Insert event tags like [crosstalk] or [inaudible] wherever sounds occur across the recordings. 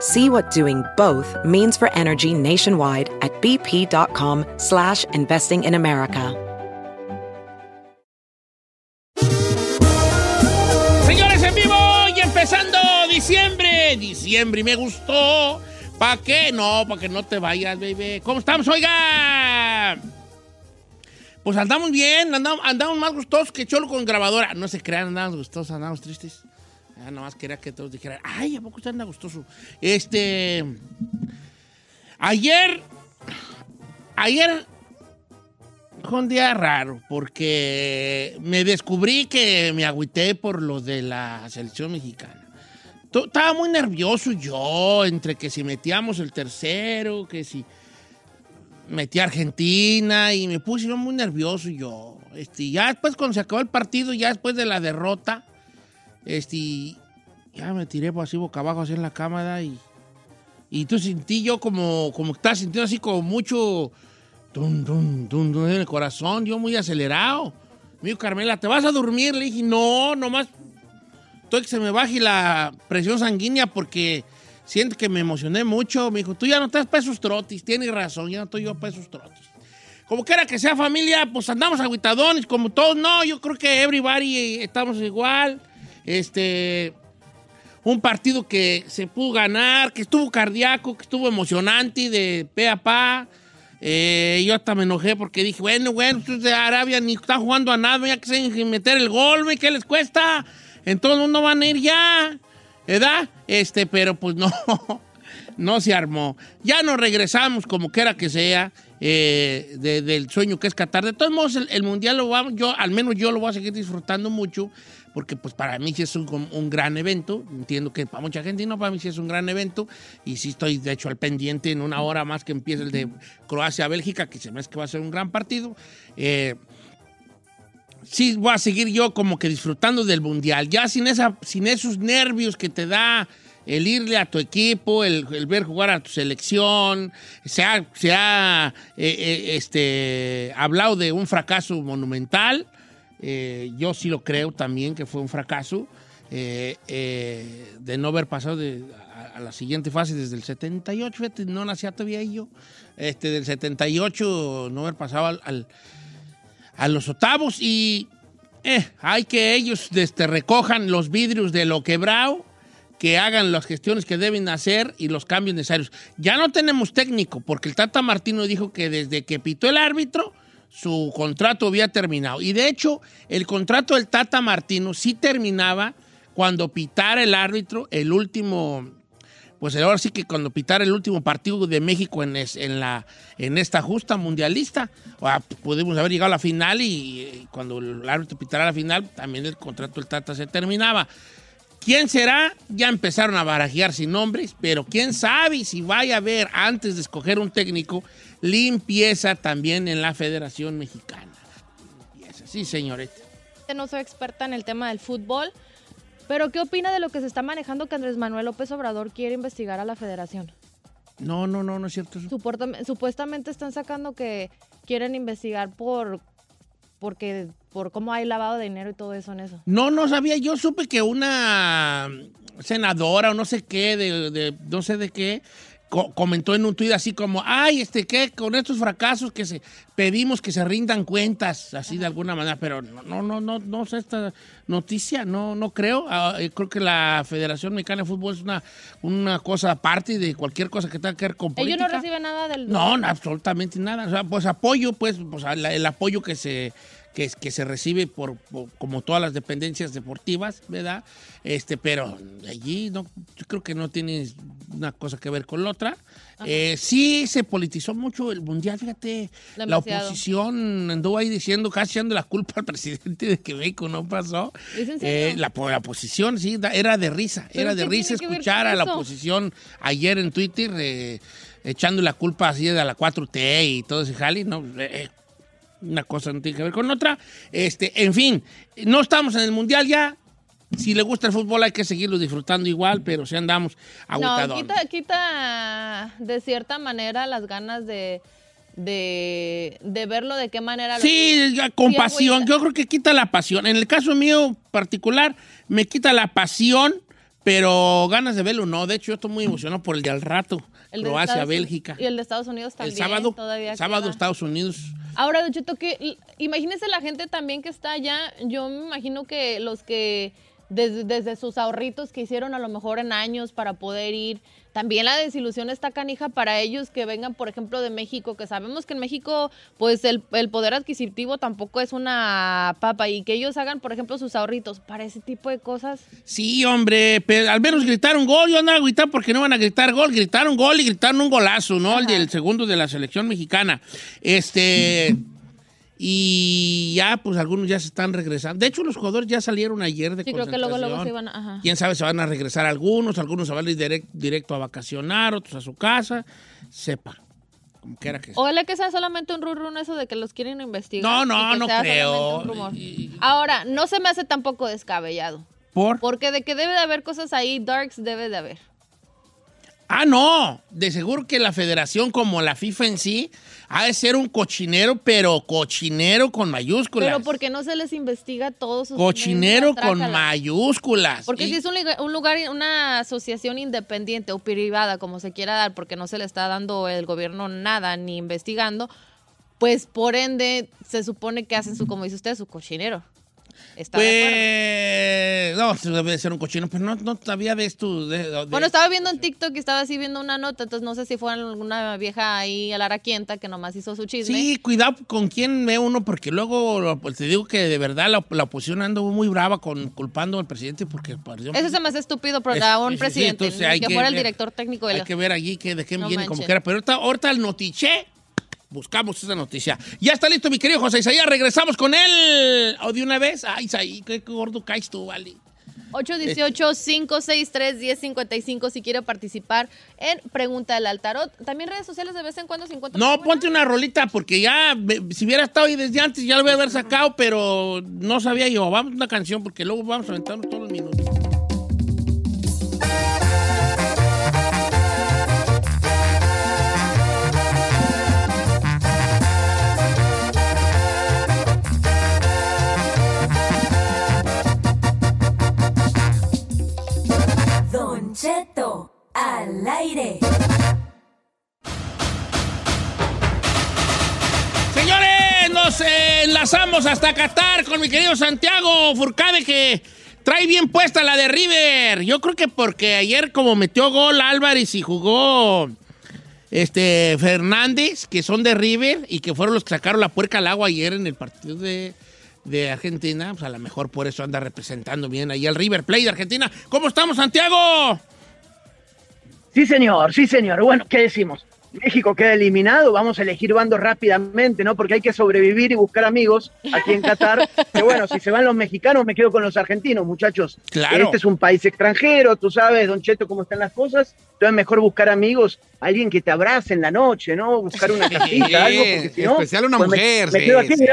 See what doing both means for energy nationwide at bp.com slash investing in America. Señores, en vivo y empezando diciembre. Diciembre me gustó. ¿Para qué? No, para que no te vayas, baby. ¿Cómo estamos, oiga? Pues andamos bien, andamos, andamos más gustosos que Cholo con grabadora. No se crean, andamos gustosos, andamos tristes. Ya nomás quería que todos dijeran, ay, ¿a poco usted anda gustoso? Este. Ayer. Ayer fue un día raro porque me descubrí que me agüité por los de la selección mexicana. Estaba muy nervioso yo, entre que si metíamos el tercero, que si metí a Argentina y me puse yo muy nervioso yo. Este, ya después cuando se acabó el partido, ya después de la derrota, este, ya me tiré así boca abajo así en la cámara y, y tú sentí yo como, como estaba sintiendo así como mucho dun, dun, dun, dun en el corazón, yo muy acelerado. Me dijo Carmela, ¿te vas a dormir? Le dije, no, nomás estoy que se me baje la presión sanguínea porque siento que me emocioné mucho. Me dijo, tú ya no estás para esos trotis, tienes razón, ya no estoy yo para esos trotis. Como quiera que sea familia, pues andamos aguitadones, como todos, no, yo creo que everybody eh, estamos igual. Este, un partido que se pudo ganar, que estuvo cardíaco, que estuvo emocionante de pe a pa. Eh, yo hasta me enojé porque dije, bueno, bueno, estos de Arabia ni están jugando a nada, ya que se meter el gol, güey, ¿qué les cuesta? Entonces no van a ir ya, ¿verdad? Este, pero pues [laughs] no, no se armó. Ya nos regresamos, como quiera que sea, eh, de- del sueño que es Qatar. De todos modos, el, el Mundial lo vamos, yo, al menos yo lo voy a seguir disfrutando mucho, porque pues para mí sí es un, gran evento. Entiendo que para mucha gente no, para mí sí es un gran evento. Y sí estoy, de hecho, al pendiente en una hora más que empiece el de Croacia-Bélgica, que se me hace que va a ser un gran partido. Eh, sí voy a seguir yo como que disfrutando del mundial, ya sin, esa, sin esos nervios que te da el irle a tu equipo, el, ver jugar a tu selección. Se ha, se ha eh, eh, este, hablado de un fracaso monumental. Eh, yo sí lo creo también que fue un fracaso eh, eh, de no haber pasado a, la siguiente fase desde el 78. Fíjate, no nacía todavía yo. Este, del 78 no haber pasado al- a los octavos y hay que ellos este, recojan los vidrios de lo quebrado, que hagan las gestiones que deben hacer y los cambios necesarios. Ya no tenemos técnico, porque el Tata Martino dijo que desde que pitó el árbitro, su contrato había terminado. Y de hecho, el contrato del Tata Martino sí terminaba cuando pitara el árbitro el último pues ahora sí que cuando pitara el último partido de México en, en la, en esta justa mundialista, ah, pudimos haber llegado a la final y, y cuando el árbitro pitara la final, también el contrato del Tata se terminaba. ¿Quién será? Ya empezaron a barajear sin nombres, pero quién sabe si vaya a haber, antes de escoger un técnico, limpieza también en la Federación Mexicana. Limpieza, sí, señorita. no soy experta en el tema del fútbol, pero ¿qué opina de lo que se está manejando que Andrés Manuel López Obrador quiere investigar a la federación? No, no, no, no es cierto eso. Supuestamente están sacando que quieren investigar por porque por cómo hay lavado de dinero y todo eso en eso. No, no sabía. Yo supe que una senadora o no sé qué, de, de- no sé de qué, co- comentó en un tuit así como, ay, este, ¿qué? Con estos fracasos que se pedimos que se rindan cuentas, así de alguna manera, pero no, no, no, no, no sé esta noticia, no, no creo. Ah, eh, creo que la Federación Mexicana de Fútbol es una, una cosa aparte de cualquier cosa que tenga que ver con Ellos política. no reciben nada del... No, no, absolutamente nada. O sea, pues apoyo, pues, pues el apoyo que se, que, que se recibe por, por- como todas las dependencias deportivas, ¿verdad? Este, pero allí no, yo creo que no tiene una cosa que ver con la otra. Eh, sí se politizó mucho el mundial, fíjate. La oposición anduvo ahí diciendo, casi echando la culpa al [laughs] presidente de que México no pasó. Eh, la, la oposición, sí, era de risa. ¿Pero Era de risa escuchar a la oposición ayer en Twitter eh, echando la culpa así de la 4T y todo ese jali, ¿no? Una cosa no tiene que ver con otra. Este, en fin, no estamos en el mundial ya. Si le gusta el fútbol hay que seguirlo disfrutando igual, pero si andamos No, agotados. quita, quita de cierta manera las ganas de, de, de verlo de qué manera lo Sí, con pasión. Yo creo que quita la pasión. En el caso mío particular, me quita la pasión, pero ganas de verlo no. De hecho, yo estoy muy emocionado por el de al rato. El de Croacia, Estados- Bélgica. Y el de Estados Unidos El también. sábado, todavía sábado queda. Estados Unidos. Ahora, Don Cheto, que imagínese la gente también que está allá. Yo me imagino que los que desde, desde sus ahorritos que hicieron a lo mejor en años para poder ir, también la desilusión está canija para ellos que vengan, por ejemplo, de México, que sabemos que en México, pues el, el poder adquisitivo tampoco es una papa y que ellos hagan, por ejemplo, sus ahorritos para ese tipo de cosas. Sí, hombre, pero al menos gritaron gol. Yo andaba gritando porque no van a gritar gol. Gritaron gol y gritaron un golazo, ¿no? El del segundo de la selección mexicana. Este. Y ya, pues algunos ya se están regresando. De hecho, los jugadores ya salieron ayer de Sí, creo que luego, luego se iban a... ajá. Quién sabe, se van a regresar algunos, algunos se van a ir direct- directo a vacacionar, otros a su casa. Sepa, como quiera que sea. Ojalá que sea solamente un run eso de que los quieren investigar. No, no, no creo. Y- Ahora, no se me hace tampoco descabellado. ¿Por? Porque de que debe de haber cosas ahí, darks debe de haber. Ah, no. De seguro que la federación, como la FIFA en sí, ha de ser un cochinero, pero cochinero con mayúsculas. Pero porque no se les investiga todos sus Cochinero con mayúsculas. Porque Y- si es un, un lugar, una asociación independiente o privada, como se quiera dar, porque no se le está dando el gobierno nada ni investigando, pues por ende se supone que hacen su, como dice usted, su cochinero. ¿Está? Pues, no, eso debe de ser un cochino, pero no, no todavía ves tú. de- de- Bueno, estaba viendo en TikTok y estaba así viendo una nota, entonces no sé si fue alguna vieja ahí a la que nomás hizo su chisme. Sí, cuidado con quién ve uno, porque luego pues, te digo que de verdad la, la oposición anda muy brava con culpando al presidente porque pareció- Eso se me hace estúpido pero Es- un presidente, hay que que fuera el director técnico de Hay la... que ver allí que, de qué No viene como manches. quiera. Pero ahorita, ahorita el notiché. Buscamos esa noticia. Ya está listo, mi querido José Isaías. Regresamos con él. ¿O de una vez? Ay, Isaí, qué gordo caes tú, vale. 818-563-1055 si quiere participar en Pregunta del Altarot. También redes sociales de vez en cuando se encuentran. No, ponte una rolita porque ya, si hubiera estado ahí desde antes, ya lo voy a haber sacado, pero no sabía yo. Vamos a una canción porque luego vamos a aventarnos todos los minutos. Cheto, al aire. Señores, nos enlazamos hasta Qatar con mi querido Santiago Furcade que trae bien puesta la de River. Yo creo que porque ayer como metió gol Álvarez y jugó este Fernández, que son de River y que fueron los que sacaron la puerca al agua ayer en el partido de, de Argentina, pues a lo mejor por eso anda representando bien ahí al River Play de Argentina. ¿Cómo estamos, Santiago? Sí, señor, sí, señor. Bueno, ¿qué decimos? México queda eliminado, vamos a elegir bandos rápidamente, ¿no? Porque hay que sobrevivir y buscar amigos aquí en Qatar. [laughs] que bueno, si se van los mexicanos, me quedo con los argentinos, muchachos. Claro. Este es un país extranjero, tú sabes, Don Cheto, cómo están las cosas. Entonces, mejor buscar amigos, alguien que te abrace en la noche, ¿no? Buscar una [laughs] casita, algo, porque si no. especial una pues me- mujer, Me, sí, quedo aquí, sí.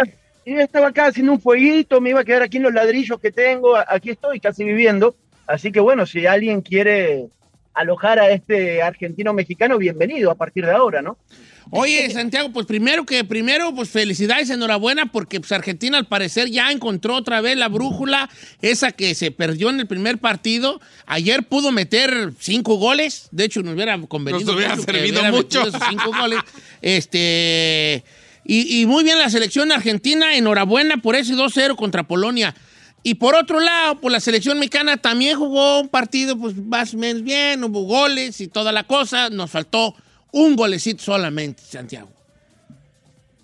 Yo estaba acá haciendo un fueguito, me iba a quedar aquí en los ladrillos que tengo, aquí estoy casi viviendo. Así que bueno, si alguien quiere alojar a este argentino mexicano, bienvenido a partir de ahora, ¿no? Oye, Santiago, pues primero que primero, pues felicidades, enhorabuena, porque pues Argentina al parecer ya encontró otra vez la brújula, esa que se perdió en el primer partido. Ayer pudo meter cinco goles, de hecho nos hubiera convenido Nos hubiera mucho que servido hubiera mucho. cinco goles. [laughs] Este y, y muy bien la selección argentina, enhorabuena por ese 2-0 contra Polonia. Y por otro lado, pues la selección mexicana también jugó un partido, pues más o menos bien, hubo goles y toda la cosa. Nos faltó un golecito solamente, Santiago.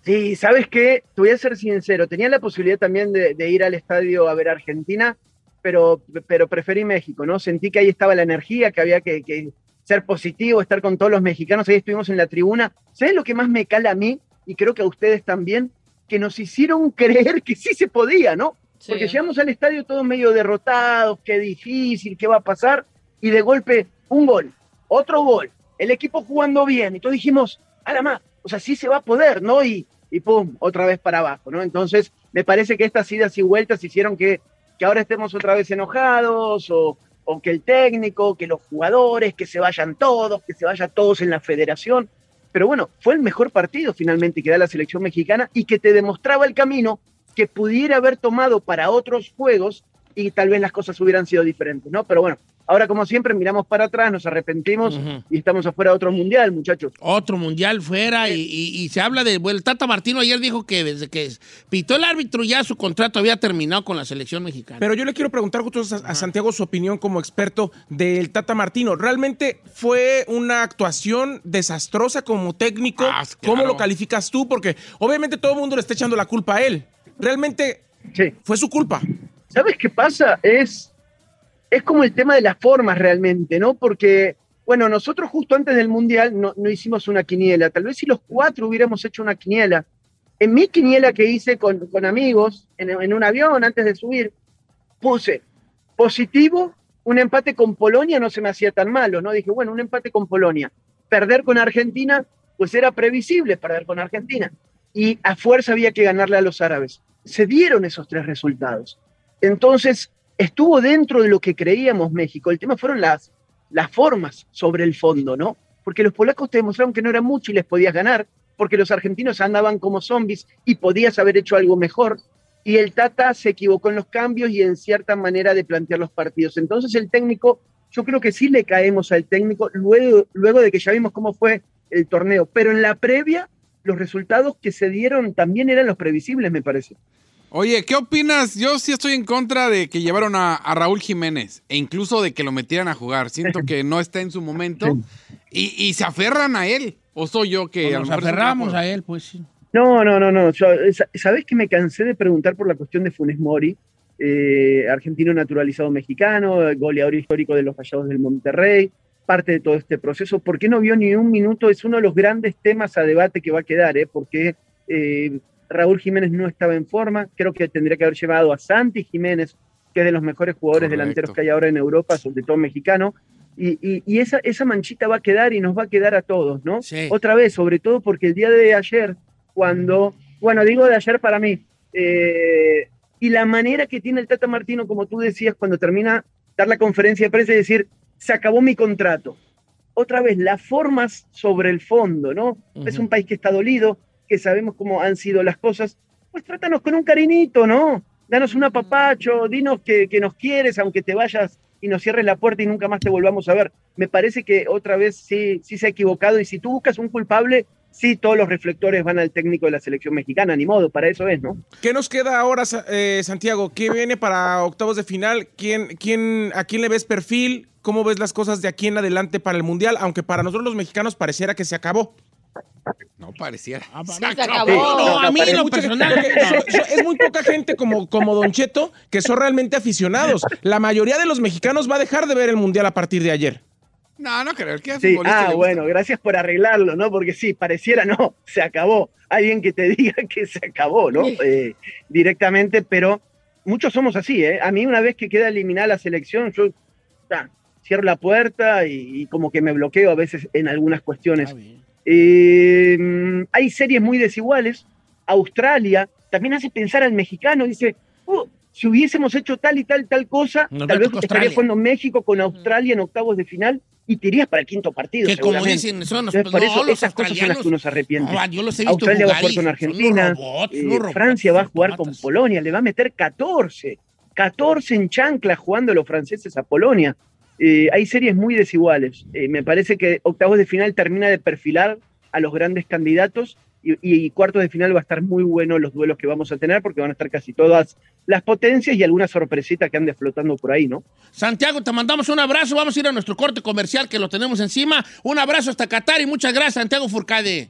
Sí, ¿sabes qué? Te voy a ser sincero. Tenía la posibilidad también de, ir al estadio a ver a Argentina, pero, pero preferí México, ¿no? Sentí que ahí estaba la energía, que había que, que ser positivo, estar con todos los mexicanos. Ahí estuvimos en la tribuna. ¿Sabes lo que más me cala a mí? Y creo que a ustedes también, que nos hicieron [laughs] creer que sí se podía, ¿no? Sí. Porque llegamos al estadio todos medio derrotados, qué difícil, qué va a pasar, y de golpe un gol, otro gol, el equipo jugando bien, y todos dijimos, a la más, o sea, sí se va a poder, ¿no? Y, y pum, otra vez para abajo, ¿no? Entonces, me parece que estas idas y vueltas hicieron que, que ahora estemos otra vez enojados, o, o que el técnico, que los jugadores, que se vayan todos, que se vayan todos en la federación. Pero bueno, fue el mejor partido finalmente que da la selección mexicana y que te demostraba el camino que pudiera haber tomado para otros juegos y tal vez las cosas hubieran sido diferentes, ¿no? Pero bueno, ahora como siempre miramos para atrás, nos arrepentimos y estamos afuera de otro mundial, muchachos. Otro mundial fuera y, y- y se habla de. Bueno, el Tata Martino ayer dijo que desde que pitó el árbitro ya su contrato había terminado con la selección mexicana. Pero yo le quiero preguntar justo a, a Santiago su opinión como experto del Tata Martino. ¿Realmente fue una actuación desastrosa como técnico? Ah, ¿Cómo lo calificas tú? Porque obviamente todo el mundo le está echando la culpa a él. ¿Realmente Sí. fue su culpa? ¿Sabes qué pasa? Es, es como el tema de las formas realmente, ¿no? Porque, bueno, nosotros justo antes del Mundial no, hicimos una quiniela. Tal vez si los cuatro hubiéramos hecho una quiniela. En mi quiniela que hice con, con amigos, en, en un avión antes de subir, puse positivo, un empate con Polonia no se me hacía tan malo, ¿no? Dije, bueno, un empate con Polonia. Perder con Argentina, pues era previsible perder con Argentina. Y a fuerza había que ganarle a los árabes. Se dieron esos tres resultados. Entonces, estuvo dentro de lo que creíamos México. El tema fueron las, las formas sobre el fondo, ¿no? Porque los polacos te demostraron que no era mucho y les podías ganar, porque los argentinos andaban como zombies y podías haber hecho algo mejor. Y el Tata se equivocó en los cambios y en cierta manera de plantear los partidos. Entonces el técnico, yo creo que sí le caemos al técnico luego, luego de que ya vimos cómo fue el torneo. Pero en la previa, los resultados que se dieron también eran los previsibles, me parece. Oye, ¿qué opinas? Yo sí estoy en contra de que llevaron a, a Raúl Jiménez e incluso de que lo metieran a jugar. Siento [laughs] que no está en su momento y, y se aferran a él. ¿O soy yo que Pues a lo nos aferramos a él, pues sí. No, no, no, no. Yo, sa- ¿Sabés que me cansé de preguntar por la cuestión de Funes Mori? Eh, argentino naturalizado mexicano, goleador histórico de los Rayados del Monterrey, parte de todo este proceso. ¿Por qué no vio ni un minuto? Es uno de los grandes temas a debate que va a quedar, ¿eh? Porque eh, Raúl Jiménez no estaba en forma. Creo que tendría que haber llevado a Santi Jiménez, que es de los mejores jugadores Correcto. delanteros que hay ahora en Europa, sobre todo mexicano. Y, y- y esa, esa manchita va a quedar y nos va a quedar a todos, ¿no? Sí. Otra vez, sobre todo porque el día de ayer, cuando, bueno, digo de ayer para mí, eh, y la manera que tiene el Tata Martino, como tú decías, cuando termina dar la conferencia de prensa y decir, se acabó mi contrato. Otra vez, las formas sobre el fondo, ¿no? Es un país que está dolido, que sabemos cómo han sido las cosas. Pues trátanos con un cariñito, ¿no? Danos un apapacho, dinos que, que nos quieres, aunque te vayas y nos cierres la puerta y nunca más te volvamos a ver. Me parece que otra vez sí, sí se ha equivocado y si tú buscas un culpable, sí todos los reflectores van al técnico de la selección mexicana, ni modo, para eso es, ¿no? ¿Qué nos queda ahora, eh, Santiago? ¿Qué viene para octavos de final? ¿Quién, quién, ¿A quién le ves perfil? ¿Cómo ves las cosas de aquí en adelante para el Mundial? Aunque para nosotros los mexicanos pareciera que se acabó. No pareciera. Ah, Se acabó. No, a mí lo gente- personal. porque so- so- es muy poca gente como, como Don Cheto que son realmente aficionados. La mayoría de los mexicanos va a dejar de ver el Mundial a partir de ayer. No, no creo. ¿Qué Sí, ah, bueno, gracias por arreglarlo, ¿no? Porque sí, pareciera, no, se acabó. Alguien que te [laughs] diga que se acabó, ¿no? Eh, directamente, pero muchos somos así, ¿eh? A mí una vez que queda eliminada la selección, yo ah, cierro la puerta y, y como que me bloqueo a veces en algunas cuestiones. Bien. Eh, hay series muy desiguales. Australia también hace pensar al mexicano, dice, "Uh, si hubiésemos hecho tal y tal, tal cosa, tal vez estaría Australia. jugando México con Australia en octavos de final y te irías para el quinto partido. Que como dicen, son los- Entonces, por no, eso los esas cosas son las que uno se arrepiente. No, yo los he visto Australia va a jugar con Argentina. robots, eh, robots, Francia va a jugar con. Polonia, le va a meter 14. 14 en chancla jugando los franceses a Polonia. Eh, hay series muy desiguales. Eh, me parece que octavos de final termina de perfilar a los grandes candidatos y, y cuartos de final va a estar muy bueno los duelos que vamos a tener porque van a estar casi todas las potencias y alguna sorpresita que ande flotando por ahí, ¿no? Santiago, te mandamos un abrazo. Vamos a ir a nuestro corte comercial que lo tenemos encima. Un abrazo hasta Qatar y muchas gracias, Santiago Furcade.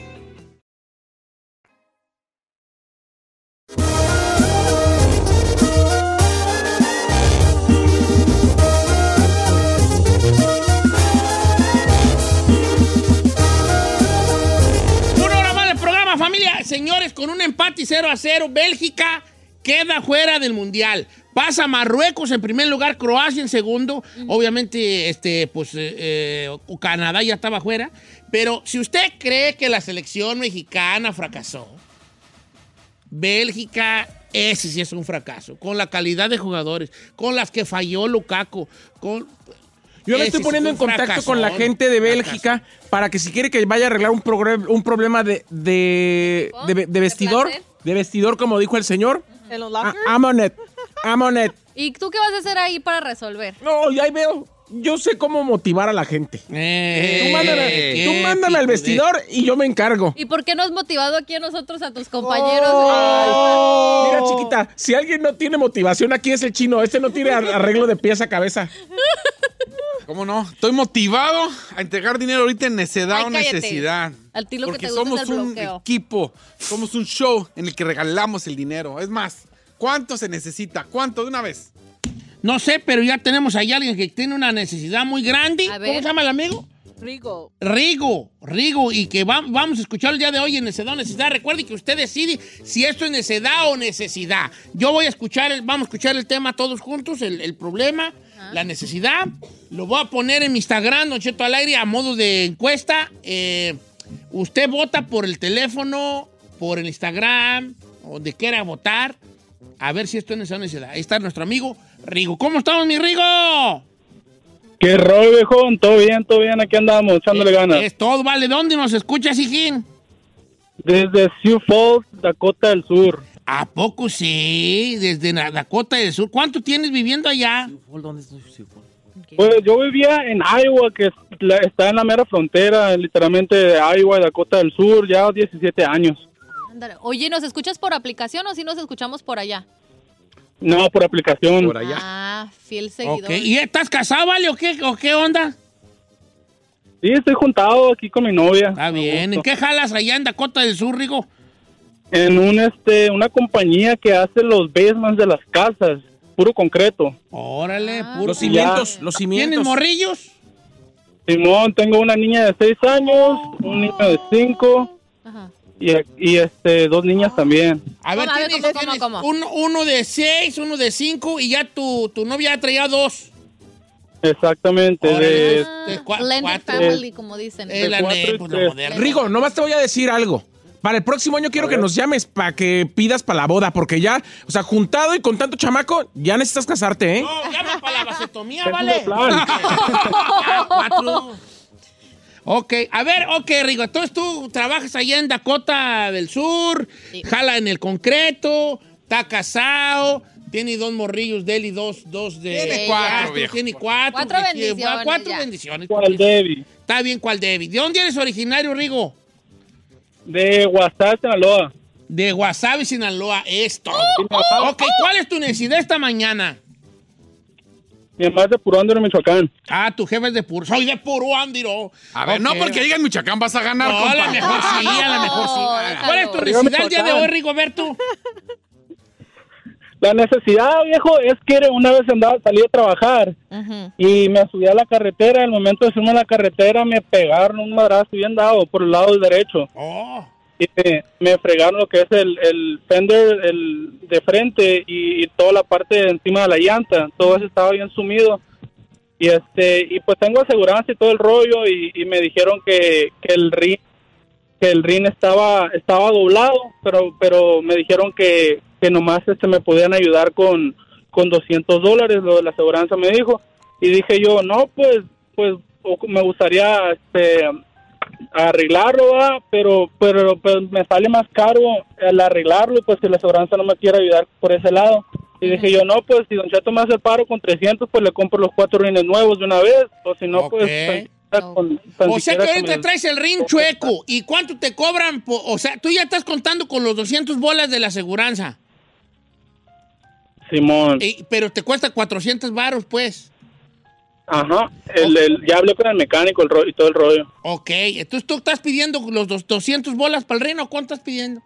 Señores, con un empate 0 a 0, Bélgica queda fuera del Mundial. Pasa Marruecos en primer lugar, Croacia en segundo. Obviamente, este, pues, eh, eh, Canadá ya estaba fuera. Pero si usted cree que la selección mexicana fracasó, Bélgica, ese sí es un fracaso. Con la calidad de jugadores, con las que falló Lukaku, con... Yo me estoy poniendo en contacto fracasón, con la gente de Bélgica fracasón. para que si quiere que vaya a arreglar un, un problema de, de, ¿Oh? de- de ¿De vestidor, de vestidor, como dijo el señor. ¿En los Ah, lockers? Amonet, Amonet. ¿Y tú qué vas a hacer ahí para resolver? No, ya ahí veo. Yo sé cómo motivar a la gente. Eh, Tú mándame, qué tú mándame al de- vestidor y yo me encargo. ¿Y por qué no has motivado aquí a nosotros, a tus compañeros? Oh. Mira, chiquita, si alguien no tiene motivación, aquí es el chino. Este no tiene ar- arreglo de pies a cabeza. [laughs] ¿Cómo no? Estoy motivado a entregar dinero ahorita en necedad Ay, o necesidad. A ti lo que Porque te gusta somos es el un bloqueo. equipo, somos un show en el que regalamos el dinero. Es más, ¿cuánto se necesita? ¿Cuánto de una vez? No sé, pero ya tenemos ahí alguien que tiene una necesidad muy grande. A ¿Cómo se llama el amigo? Rigo. Rigo, Rigo, y que va- vamos a escuchar el día de hoy en Necedad o Necesidad. Recuerde que usted decide si esto es necedad o necesidad. Yo voy a escuchar, el, vamos a escuchar el tema todos juntos, el, el problema, la necesidad. Lo voy a poner en mi Instagram, Don Cheto al aire, a modo de encuesta. Eh, usted vota por el teléfono, por el Instagram, donde quiera votar, a ver si esto es necesidad o necesidad. Ahí está nuestro amigo Rigo. ¿Cómo estamos, mi Rigo? ¿Qué rollo, viejón? Todo bien, todo bien, aquí andamos, echándole ganas. Es todo, vale. ¿Dónde nos escuchas, hijín? Desde Sioux Falls, Dakota del Sur. ¿A poco sí? Desde Dakota del Sur. ¿Cuánto tienes viviendo allá? Pues yo vivía en Iowa, que es la- está en la mera frontera, literalmente de Iowa y Dakota del Sur, ya 17 años. Ándale. Oye, ¿nos escuchas por aplicación o si nos escuchamos por allá? No, por aplicación. Por allá. Ah, fiel seguidor. ¿Y estás casado, vale? ¿O qué, o qué onda? Sí, estoy juntado aquí con mi novia. Está bien. ¿En qué jalas allá en Dakota del Sur, Rigo? En un, este, una compañía que hace los basements de las casas, puro concreto. Órale, Ah. puro. Los cimientos, los ¿Tienes cimientos. morrillos? Simón, tengo una niña de 6 años, un niño de 5. Ajá. y, y, este dos niñas también. A ver, ¿Cómo? Tienes, ¿cómo, cómo, tienes cómo? Uno, uno de seis, uno de cinco y ya tu, tu novia traía dos. Exactamente. Órale, De, de cua- Blended cuatro. family, como dicen. Es la cuatro pues. Rigo, nomás te voy a decir algo. Para el próximo año quiero que nos llames para que pidas para la boda, porque ya, o sea, juntado y con tanto chamaco, ya necesitas casarte, ¿eh? No, llama para la vasectomía, ¿vale? el plan. [laughs] Ya, cuatro. Ok, a ver, ok, Rigo, entonces tú trabajas allá en Dakota del Sur, Sí. jala en el concreto, está casado, tiene dos morrillos de él y dos, dos de... Tiene cuatro, viejo. Tiene cuatro. Cuatro bendiciones, Cuatro ya. bendiciones. ¿Cuál, Debbie? Está bien, ¿cuál David? ¿De dónde eres originario, Rigo? De Guasave, Sinaloa. De Guasave, Sinaloa. Esto. Sinaloa. Ok, ¿cuál es tu necesidad esta mañana? Mi mamá es de Purándiro, Michoacán. Ah, tu jefe es de Puro. Soy de Puro, Andiro. A ver, no porque digan Michoacán vas a ganar, No, a la compa. mejor sí, a la mejor sí. ¿Cuál es tu necesidad el día de hoy, Rigoberto? [laughs] La necesidad, viejo, es que una vez andaba, salí a trabajar y me subí a la carretera. Al momento de subirme a la carretera me pegaron un madrazo bien dado por el lado derecho. Oh. y me, me fregaron lo que es el, el fender el de frente y, y toda la parte de encima de la llanta todo eso estaba bien sumido y este y pues tengo aseguranza y todo el rollo y, y me dijeron que, que el rin que el rin estaba estaba doblado pero pero me dijeron que, que nomás este me podían ayudar con con 200 dólares lo de la aseguranza me dijo y dije yo no pues pues me gustaría este arreglarlo, ¿verdad? pero pero pues me sale más caro el arreglarlo y pues si la aseguranza no me quiere ayudar por ese lado. Y dije yo, no, pues si Don Cheto me hace el paro con 300, pues le compro los cuatro rines nuevos de una vez, o si no, pues... con- tan O sea que ahorita el- traes el rin chueco. ¿Y cuánto te cobran? po- O sea, tú ya estás contando con los 200 bolas de la aseguranza. Simón. Y- pero te cuesta 400 varos, pues. Ajá. El, el- ya hablé con el mecánico el ro- y todo el rollo. Ok, entonces tú estás pidiendo los dos- 200 bolas para el rin o cuánto estás pidiendo?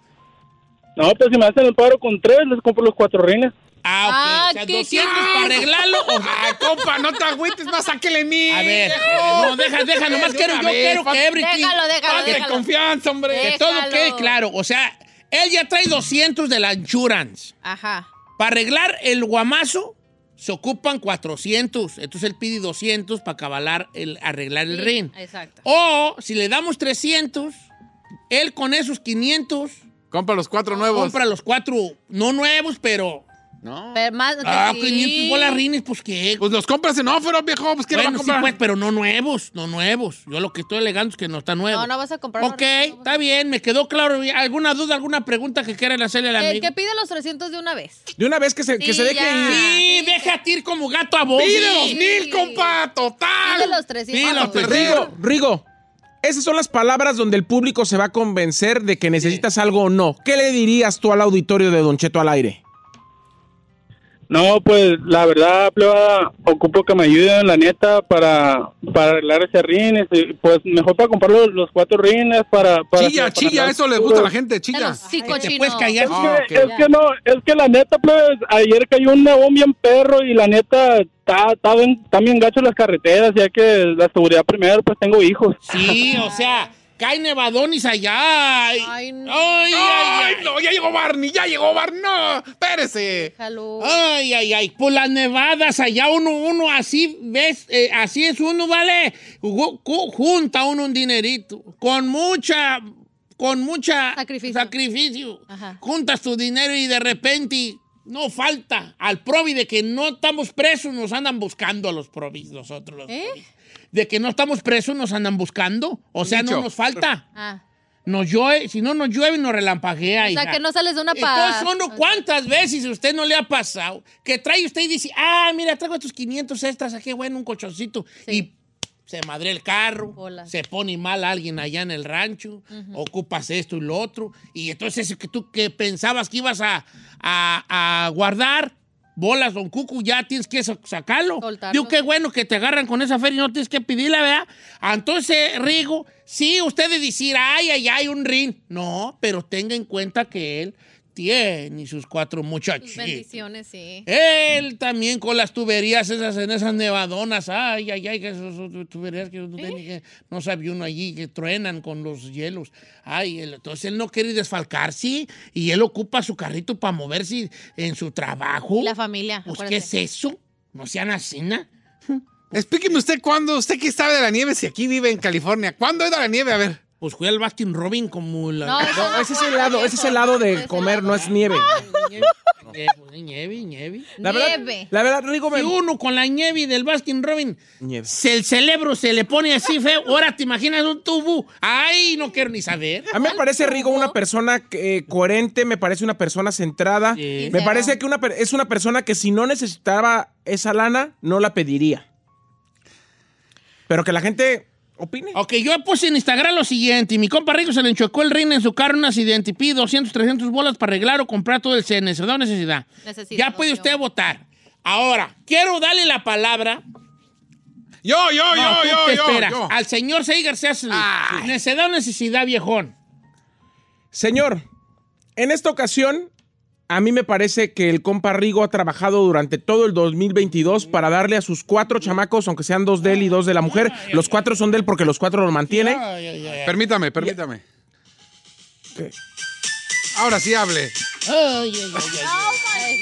No, pues si me hacen el paro con tres, les compro los cuatro rines. Ah, ok. Ah, o sea, ¿qué 200 para arreglarlo. o- Ah, compa, no te agüites, más sáquele mil. A ver, no, deja, deja, nomás quiero, yo vez, quiero que everything, Déjalo, déjalo, déjalo. confianza, hombre. que todo quede claro. O sea, él ya trae 200 de la insurance. Ajá. Para arreglar el guamazo se ocupan 400. Entonces él pide 200 para cabalar el, arreglar el Sí, rin. Exacto. O si le damos 300, él con esos 500 Compra los cuatro nuevos. compra los cuatro, no nuevos, pero... No. Pero más, Ah, sí. 500 bolas rines, pues qué. Pues los compras en ófero, viejo. Pues ¿qué le va a Bueno, sí, comprar? pues, pero no nuevos, no nuevos. Yo lo que estoy alegando es que no está nuevo. No, no vas a comprar. Ok, está bien, me quedó claro. ¿Alguna duda, alguna pregunta que quieran hacerle al El amigo? que pide los 300 de una vez. De una vez que se, que Sí, se deje ya. ir. Sí, Sí, déjate ir como gato a vos. Pide sí. dos mil, compa. Total. Pide los 300. Sí, los güey. 300. Rigo, Rigo, esas son las palabras donde el público se va a convencer de que necesitas algo o no. ¿Qué le dirías tú al auditorio de Don Cheto al aire? No, pues la verdad, plebada, ocupo que me ayuden, la neta, para, para arreglar ese rines. y, Pues mejor para comprar los, los cuatro rines para... para Chilla, para chilla, eso le gusta a la gente, Te chilla. hocico, Te chino. puedes callar. Es, Ah, que, es que no, es que la neta, pues, ayer cayó un nevón bien perro y la neta, está, está bien, está bien gacho las carreteras, ya que la seguridad primero, pues tengo hijos. Sí, o sea, cae nevadonis allá. Ay, Ay, no. ay, ay, ¡Ay, ay. no! ¡Ya llegó Barney! ¡Ya llegó Barney! ¡No! ¡Espérese! Déjalo. Ay, ay, ay, por las nevadas allá uno, uno así, ¿ves? Eh, así es uno, ¿vale? Ju- ju- Junta uno un dinerito, con mucha, con mucha Sacrificio. sacrificio. Ajá. Juntas tu dinero y de repente no falta. Al probi de que no estamos presos, nos andan buscando a los probis, nosotros. Los ¿Eh? probis. De que no estamos presos, nos andan buscando. O sea, no nos falta. [laughs] Ah. Nos llueve, si no nos llueve, nos relampaguea. O sea, hija. que no sales de una paz. Entonces, uno, ¿cuántas veces a usted no le ha pasado que trae usted y dice, ah, mira, traigo estos 500 extras, aquí, bueno, un colchoncito, Sí. y se madre el carro, Hola. se pone mal a alguien allá en el rancho, ocupas esto y lo otro, y entonces eso que tú que pensabas que ibas a, a- a guardar, bolas, don Cucu, ya tienes que sa- sacarlo. Soltarlo. Digo, qué bueno que te agarran con esa feria y no tienes que pedirla, ¿verdad? Entonces, Rigo, sí, usted de decir, ay, ay, ay, un ring. No, pero tenga en cuenta que él tiene sus cuatro muchachos. Bendiciones, sí. Él también con las tuberías esas en esas nevadonas. Ay, ay, ay, que esas tuberías que no, que- no sabía uno allí, que truenan con los hielos. Ay, él- entonces él no quiere desfalcarse y él ocupa su carrito para moverse en su trabajo. Y la familia. Pues, ¿qué es eso? No sean así. Explíqueme usted cuándo, usted que sabe de la nieve, si aquí vive en California. ¿Cuándo ha ido a la nieve? A ver. Pues fue al Baskin Robin como la... No, ese es helado, ese es helado de comer, no es nieve. [laughs] Nieve, nieve, nieve. La verdad, Nieve. la verdad, Rigo, me... Si uno con la nieve del Baskin Robin, Nieve. se, el cerebro se le pone así feo. Ahora te imaginas un tubo. Ay, no quiero ni saber. A mí me parece Rigo una persona eh, coherente, me parece una persona centrada. Sí. Me parece que una, es una persona que si no necesitaba esa lana, no la pediría. Pero que la gente opine. Ok, yo puse en Instagram lo siguiente. Y mi compa Rico se le enchocó el rin en su carro en un accidente y pide 200, 300 bolas para arreglar o comprar todo el CN. ¿Necesidad o necesidad? Necesidad, ya puede no, usted yo. votar. Ahora, quiero darle la palabra. Yo, yo, No, yo, tú yo, te yo, esperas. yo. Al señor Seiger se hace. ¿Necesidad o necesidad, viejón? Señor, en esta ocasión, a mí me parece que el compa Rigo ha trabajado durante todo el 2022 para darle a sus cuatro chamacos, aunque sean dos de él y dos de la mujer. Los cuatro son de él porque los cuatro los mantiene. Ay, ay, ay, ay. Permítame, permítame. ¿Qué? Ahora sí hable.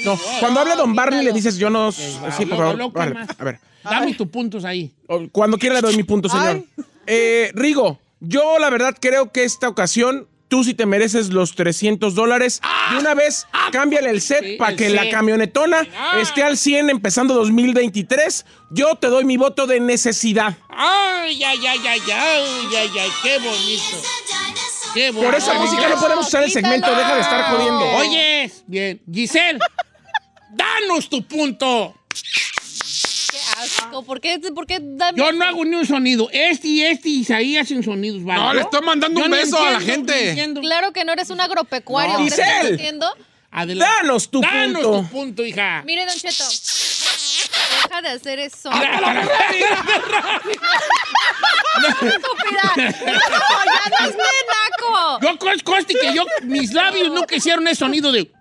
No, cuando hable Don Barney le dices yo no... Sí, por favor. Vale, a ver. Dame tus puntos ahí. O- Cuando quiera le doy mi punto, señor. Eh, Rigo, yo la verdad creo que esta ocasión tú sí te mereces los 300 dólares. De una vez, cámbiale el set Sí, para que la camionetona Ah. esté al 100 empezando 2023. Yo te doy mi voto de necesidad. Ay, ay, ay, ay, ay, ay, ay, qué bonito. Qué bonito. Por esa música no podemos usar el segmento, deja de estar jodiendo. Oye, bien. Giselle, danos tu punto. ¿Por qué? ¿Por qué dame- Yo no hago ni un sonido. Este y este y Isaí hacen sonidos, ¿vale? No, le estoy mandando Yo un no beso a la gente. no. Claro que no eres un agropecuario. No. ¿crees que no Giselle. entiendo? Adelante. Danos tu Danos punto. tu punto, hija. Mire, Don Cheto. Deja de hacer eso. Estúpida. [laughs] No, ya no es naco. Yo cos- conste que yo, mis labios nunca hicieron ese sonido de...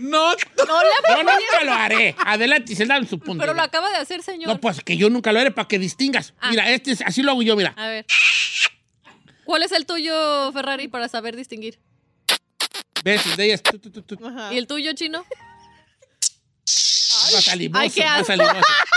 No, No Yo nunca lo haré. Adelante, se dan su punto. Pero lo acaba de hacer, señor. No, pues que yo nunca lo haré para que distingas. Ah. Mira, este es- así lo hago yo, mira. A ver. ¿Cuál es el tuyo, Ferrari, para saber distinguir? ¿Ves? De ellas. ¿Y el tuyo, chino? Ay, qué. [laughs]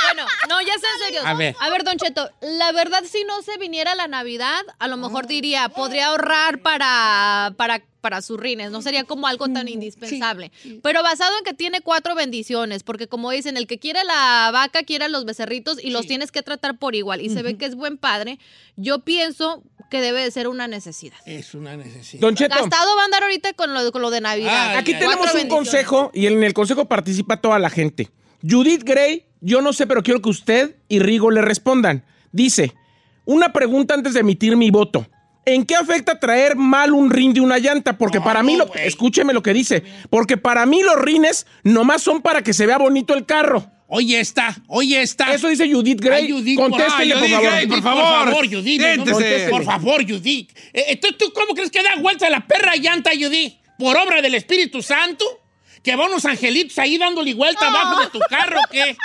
Bueno, no, ya sea en serio. A ver. A ver, Don Cheto, la verdad, si no se viniera la Navidad, a lo mejor diría, podría ahorrar para, para, para sus rines. No sería como algo tan indispensable. Pero basado en que tiene cuatro bendiciones, porque como dicen, el que quiere la vaca quiere a los becerritos y los tienes que tratar por igual. Y se ve que es buen padre. Yo pienso que debe de ser una necesidad. Es una necesidad. Don Cheto, Gastado va a andar ahorita con lo, con lo de Navidad. Ay, aquí ay, tenemos un consejo y en el consejo participa toda la gente. Judith Gray, yo no sé, pero quiero que usted y Rigo le respondan. Dice, una pregunta antes de emitir mi voto. ¿En qué afecta traer mal un rin de una llanta? Porque No, para mí, lo, escúcheme lo que dice, porque para mí los rines nomás son para que se vea bonito el carro. Oye, está, oye, está. Eso dice Judith Gray. Ay, Judith, Contéstele, por- favor. Gray, por Por favor. favor, Judith. no, por favor, Judith. ¿tú cómo crees que da vuelta a la perra llanta, Judith? ¿Por obra del Espíritu Santo? ¿Que va unos angelitos ahí dándole vuelta abajo de tu carro qué?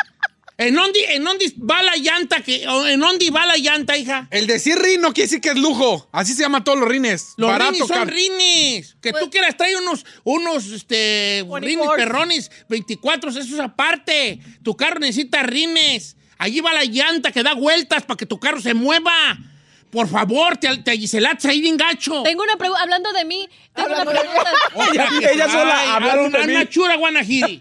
¿En dónde, ¿En dónde va la llanta? Que, ¿En dónde va la llanta, hija? el decir rin no quiere decir que es lujo. Así se llaman todos los rines. Los Barato, rines son rines. Que tú quieras traer unos, unos este, rines perrones 24, eso es aparte. Tu carro necesita rines. Allí va la llanta que da vueltas para que tu carro se mueva. Por favor, te, te agiselates ahí bien gacho. Tengo una pregunta, hablando de mí, tengo una pregunta. Ella- ella sola hablando de mí. una chura guanajiri.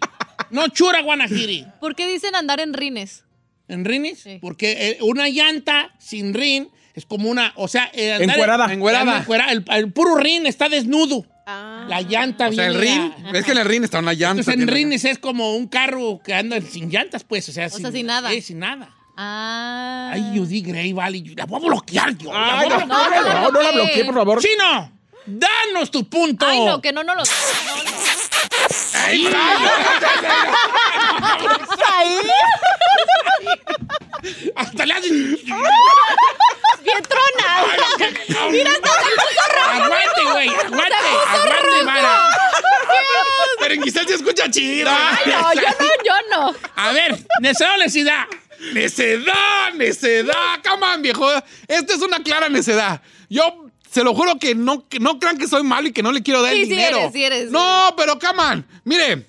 No chura guanajiri. ¿Por qué dicen andar en rines? ¿En rines? Sí. Porque eh, una llanta sin rin es como una, o sea, eh, andar- Encuerada. Encuerada. encuerada. El, el puro rin está desnudo. Ah. La llanta O sea, el rin. Es que en el rin está una llanta. Entonces, en rines es como un carro que anda sin llantas, pues. O sea, sea, sin nada. eh, sin nada. Ah. Ay, Judy Gray, vale. La voy a bloquear yo. Ay, la voy a no, bloquear. no, no, no la bloqueé, por favor. ¡Chino! ¡Danos tu punto! Ay, no, que no, no lo. ¡Ahí! ¡Ahí! Hasta le hacen. Bien tronado. Mira, hasta se puso rojo. Aguante, güey. Aguante. Aguante, Mara. Pero quizás se escucha chido. No, no, yo no, yo no. A ver, necesito necesidad. Necedad, necedad, come on, viejo. Esta es una clara necedad. Yo se lo juro que no, que no crean que soy malo y que no le quiero dar Sí, el sí dinero. eres, sí eres. No, pero come on. Mire,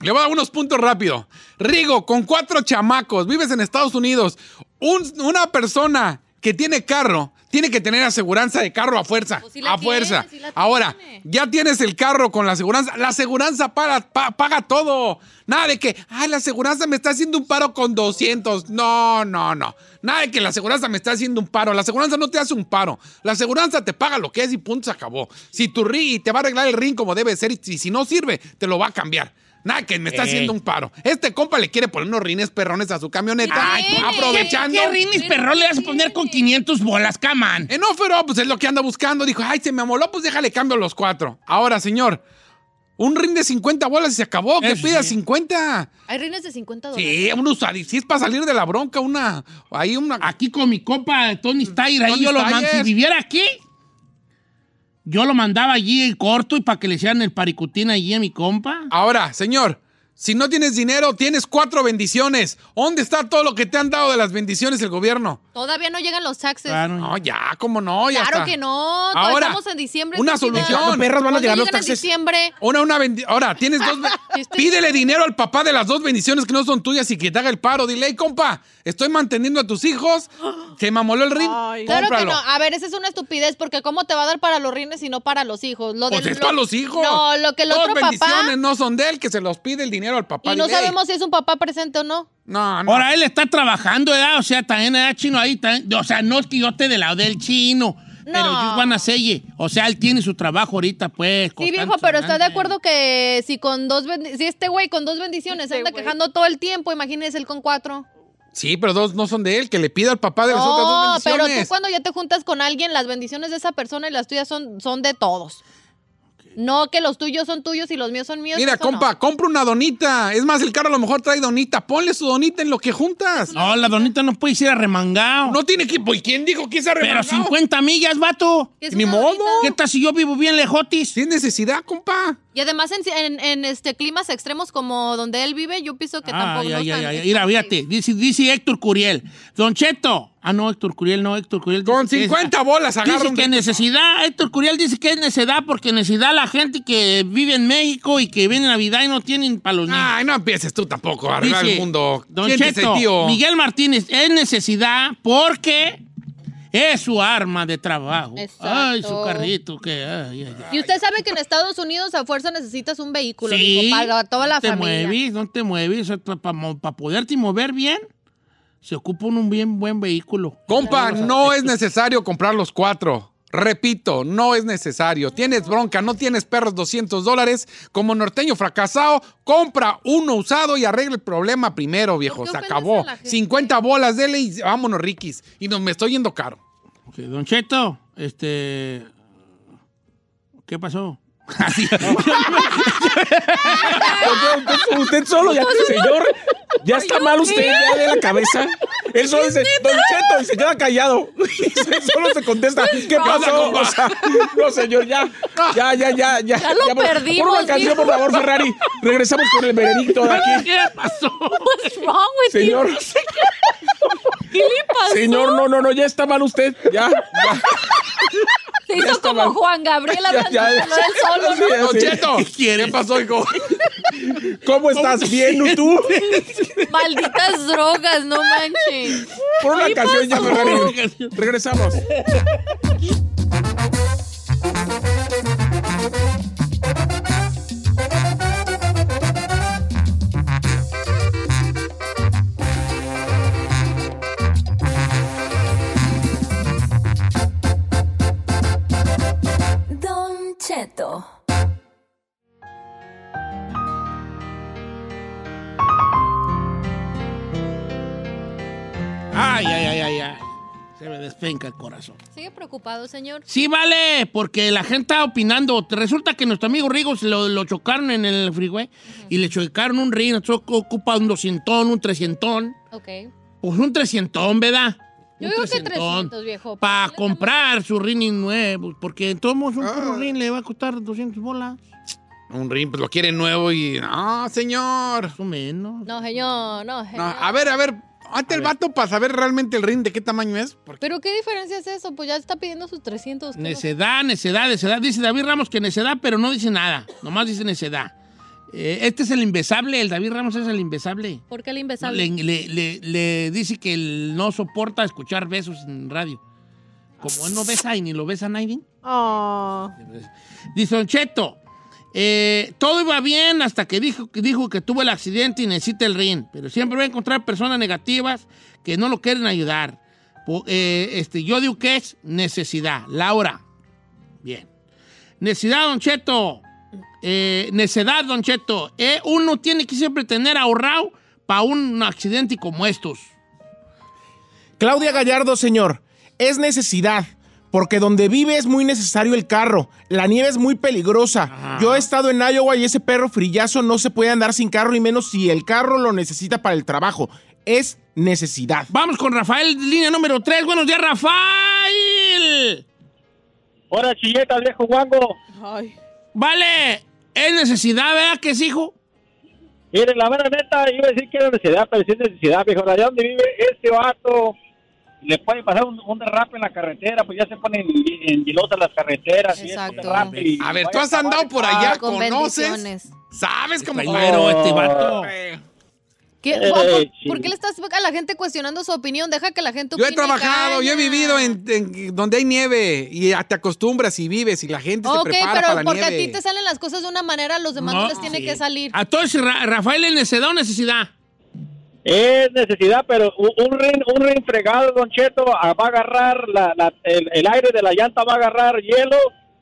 le voy a dar unos puntos rápido. Rigo, con cuatro chamacos, vives en Estados Unidos. Un- una persona que tiene carro tiene que tener aseguranza de carro a fuerza. Pues a fuerza. tiene, Ahora, tiene. ya tienes el carro con la aseguranza. La aseguranza paga, pa- paga todo. Nada de que, ay, la aseguranza me está haciendo un paro con 200. No, no, no. Nada de que la aseguranza me está haciendo un paro. La aseguranza no te hace un paro. La aseguranza te paga lo que es y punto, se acabó. Si tu ring te va a arreglar el ring como debe ser y si no sirve, te lo va a cambiar. Nada que me está Ey. haciendo un paro. Este compa le quiere poner unos rines perrones a su camioneta. Ay, tiene. aprovechando. ¿Qué rinis perrón le vas a poner con 500 bolas, caman? En Ófero, pues es lo que anda buscando. Dijo, ay, se me amoló, pues déjale cambio los cuatro. Ahora, señor, un ring de 50 bolas y se acabó. Que Eso pida sí. 50. Hay rines de 50 dólares. Sí, un usadito. Si es para salir de la bronca, una. Ahí una. Aquí con mi compa Tony Steyer, ahí Tony yo lo mando. Si viviera aquí, yo lo mandaba allí corto y para que le hicieran el paricutín allí a mi compa. Ahora, señor, si no tienes dinero, tienes cuatro bendiciones. ¿Dónde está todo lo que te han dado de las bendiciones el gobierno? Todavía no llegan los taxes. Claro. No, ya, cómo no, ya Claro está. que no. todavía Ahora, estamos en diciembre. una solución. ¿Cuándo perras van a ¿Cuándo llegar los llegan en taxes? diciembre? Una, una Ahora, tienes dos. [laughs] Este- Pídele dinero al papá de las dos bendiciones que no son tuyas y que te haga el paro. Dile, hey, compa, estoy manteniendo a tus hijos. Se me amoló el ring. Claro que no. A ver, esa es una estupidez porque ¿cómo te va a dar para los rines y no para los hijos? Lo Pues del- es lo- para los hijos. No, lo que el Dos otro papá. bendiciones no son de él, que se los pide el dinero al papá. Y no sabemos si es un papá presente o no. No, no. Ahora él está trabajando, ¿verdad? O sea, también era chino ahí. también- o sea, no es que yo esté del lado del chino. Pero No. yo van a selle. O sea, él tiene su trabajo ahorita, pues. Sí, viejo, pero ¿estás de acuerdo que si con dos si este güey con dos bendiciones se anda quejando todo el tiempo, imagínese él con cuatro? Sí, pero dos no son de él, que le pida al papá de las otras No, dos pero bendiciones. tú cuando ya te juntas con alguien, las bendiciones de esa persona y las tuyas son, son de todos. No que los tuyos son tuyos y los míos son míos. Mira, eso no. compa, compra una donita. Es más, el carro a lo mejor trae donita. Ponle su donita en lo que juntas. No, la donita no puede ir arremangado. No tiene equipo. ¿Y quién dijo que pero arremangado? 50 millas, vato. ¿Qué es Ni modo. donita? ¿Qué tal si yo vivo bien lejotis? Si es necesidad, compa. Y además en, en- en, este climas extremos como donde él vive, yo pienso que tampoco Ay, no ay, ay. Mira, fíjate, dice, dice Héctor Curiel. Don Cheto. Ah, no, Héctor Curiel, no, Héctor Curiel. Con dice que es- 50 bolas agarra Dice un- que necesidad, Héctor Curiel dice que es necesidad porque necesidad la gente que vive en México y que viene Navidad y no tienen para los niños. Ay, no empieces tú tampoco a arreglar Dice, el mundo. Don Cheto. Miguel Martínez, es necesidad porque es su arma de trabajo. Exacto. Ay, su carrito, que... ay, ay, ay. Y usted sabe que en Estados Unidos a fuerza necesitas un vehículo, Sí, digo, para toda la no te familia. mueves, no te mueves. Para poderte mover bien, se ocupa un bien buen vehículo. Compa, no es necesario comprar los cuatro. Repito, no es necesario. Tienes bronca, no tienes perros 200 dólares. Como norteño fracasado, compra uno usado y arregla el problema primero, viejo. ¿Por qué Se acabó. a la gente? 50 bolas, dele y vámonos, riquis. Y nos, me estoy yendo caro. Ok, Don Cheto, este... ¿Qué pasó? Así. Usted, solo, ya, señor, ya está mal usted, ya de la cabeza. Él solo dice, Don Cheto, y se queda callado. [laughs] Solo se contesta, ¿qué pasó? O sea, no, señor, ya, ya, ya, ya, ya. Ya lo por- perdimos, Por una canción, por favor, Ferrari. Regresamos con el veredicto de aquí. ¿Qué pasó? What's wrong with Señor, you? ¿Qué le pasó? señor, no, no, no, ya está mal usted. Ya, ya. Se hizo como mal. Juan Gabriel [laughs] solo, Don. Cheto, ¿qué pasó, hijo? [laughs] ¿Cómo estás? ¿Bien, tú? [laughs] Malditas drogas, no manches. Por una canción ya, Ferrari. Regresamos. El corazón. ¿Sigue preocupado, señor? Sí, vale, porque la gente está opinando. Resulta que nuestro amigo Rigo se lo, lo chocaron en el freeway y le chocaron un ring. Ocupa un doscientón, un trescientón. Ok. Pues un trescientón, ¿verdad? Yo Un digo que trescientón. 300, viejo. Para ¿Por qué le comprar su ring nuevo. Porque en todos modos un Ah. ring le va a costar 200 bolas. Un ring, pues lo quiere nuevo y. No, señor. Más o menos. No, señor, no, No, señor. a ver, a ver. Ante el vato para saber realmente el ring de qué tamaño es. Porque ¿Pero qué diferencia es eso? Pues ya está pidiendo sus 300. ¿qué no? Necedad, necedad, necedad. Dice David Ramos que necedad, pero no dice nada. Nomás dice necedad. Eh, este es el imbesable, el David Ramos es el imbesable. ¿Por qué el imbesable? Le, le- le- le dice que él no soporta escuchar besos en radio. Como él no besa y ni lo besa nadie. Oh. Dice Don Cheto, eh, todo iba bien hasta que dijo, que dijo que tuvo el accidente y necesita el ring. Pero siempre va a encontrar personas negativas que no lo quieren ayudar. Eh, este, yo digo que es necesidad. Laura. Bien. Necesidad, Don Cheto. Eh, necedad, Don Cheto. Eh, uno tiene que siempre tener ahorrado para un accidente como estos. Claudia Gallardo, señor, es necesidad. Porque donde vive es muy necesario el carro. La nieve es muy peligrosa. Yo he estado en Iowa y ese perro frillazo no se puede andar sin carro y menos si el carro lo necesita para el trabajo. Es necesidad. Vamos con Rafael, línea número 3. Buenos días, Rafael. Ahora, chilletas, viejo guango. Vale, es necesidad, ¿verdad que es hijo? Mire, la mera neta, iba a decir que era necesidad, pero sí es necesidad, viejo. Allá donde vive este vato, le puede pasar un, un derrape en la carretera, pues ya se ponen en, en hielosas las carreteras. y es un Exacto. y A ver, tú has andado en por allá, Con conoces. ¿Sabes cómo Trailero, este vato. ¿Qué- Eh, ¿Por, qué le estás a la gente cuestionando su opinión? Deja que la gente Yo he opine, trabajado, yo he vivido en, en donde hay nieve y te acostumbras y vives y la gente se Ok, prepara pero para la porque nieve. a ti te salen las cosas de una manera, a los demás no, les tiene sí. que salir. A todos, Ra- Rafael, ¿es necesidad o necesidad? Es necesidad, pero un, rin, un rin fregado, Don Cheto, ah, va a agarrar la, el, aire de la llanta, va a agarrar hielo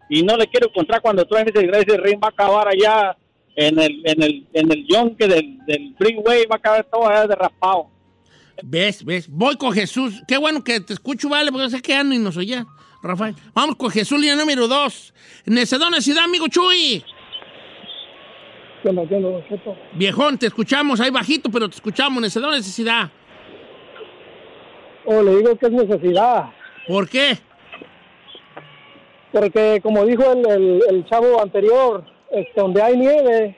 y no le quiero encontrar cuando traen ese, ese rin, va a acabar allá en el, en el, en el yonque del, del freeway, va a acabar todo allá derrapado. ¿Ves? ¿Ves? Voy con Jesús. Qué bueno que te escucho, vale, porque sé qué ano y nos oía, Rafael. Vamos con Jesús, línea número 2. Necesidad o necesidad, amigo Chuy. Viejón, te escuchamos ahí bajito, pero te escuchamos. Necesidad o necesidad. O le digo que es necesidad, ¿Por qué? porque como dijo el, el, el chavo anterior, este, donde hay nieve,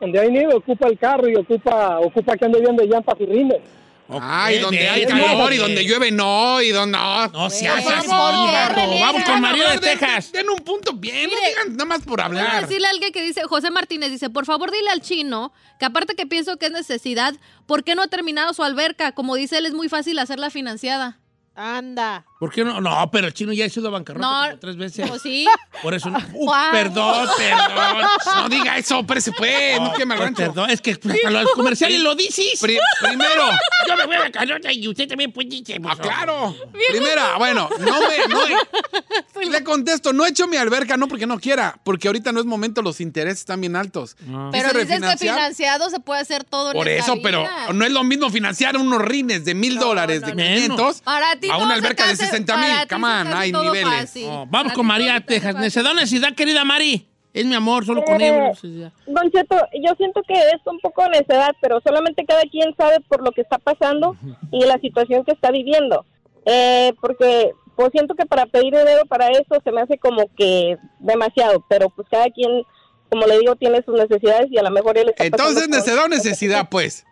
donde hay nieve ocupa el carro y ocupa ocupa que ande bien de llantas y rines. Ay, Ok, donde hay calor y donde llueve no, y donde no. No seas por así, vato. Vamos con María de Texas. Den un punto bien, no digan nada más por Voy a hablar. decirle a alguien que dice, José Martínez dice, por favor dile al chino que aparte que pienso que es necesidad, ¿por qué no ha terminado su alberca? Como dice él, es muy fácil hacerla financiada. Anda. ¿Por qué no? No, pero el chino ya ha sido bancarrota No, como tres veces. ¿O sí? Por eso no. [laughs] Uh. Perdón, perdón. [laughs] No diga eso, espérese pues, no queme el pues, rancho. Perdón, es que [laughs] hasta los comerciales lo dices. Pri- primero, Yo me voy a bancarrota y usted también puede decir. ah, claro. Primera, bueno, no me, no he- le contesto, no he hecho mi alberca, no porque no quiera, porque ahorita no es momento, los intereses están bien altos. Ah. Pero dices que financiado se puede hacer todo en Por eso, pero no es lo mismo financiar unos rines de mil dólares, de no. 500 Para ti a una se alberca de 60 mil. Come on, hay niveles. Oh, vamos con María Texas. fácil. Necesidad querida Mari. Es mi amor, solo con Eh, necesidad. Don Cheto, yo siento que es un poco necedad, pero solamente cada quien sabe por lo que está pasando y la situación que está viviendo. Eh, porque pues siento que para pedir dinero para eso se me hace como que demasiado, pero pues cada quien, como le digo, tiene sus necesidades y a lo mejor él está Entonces, o necesidad, pues.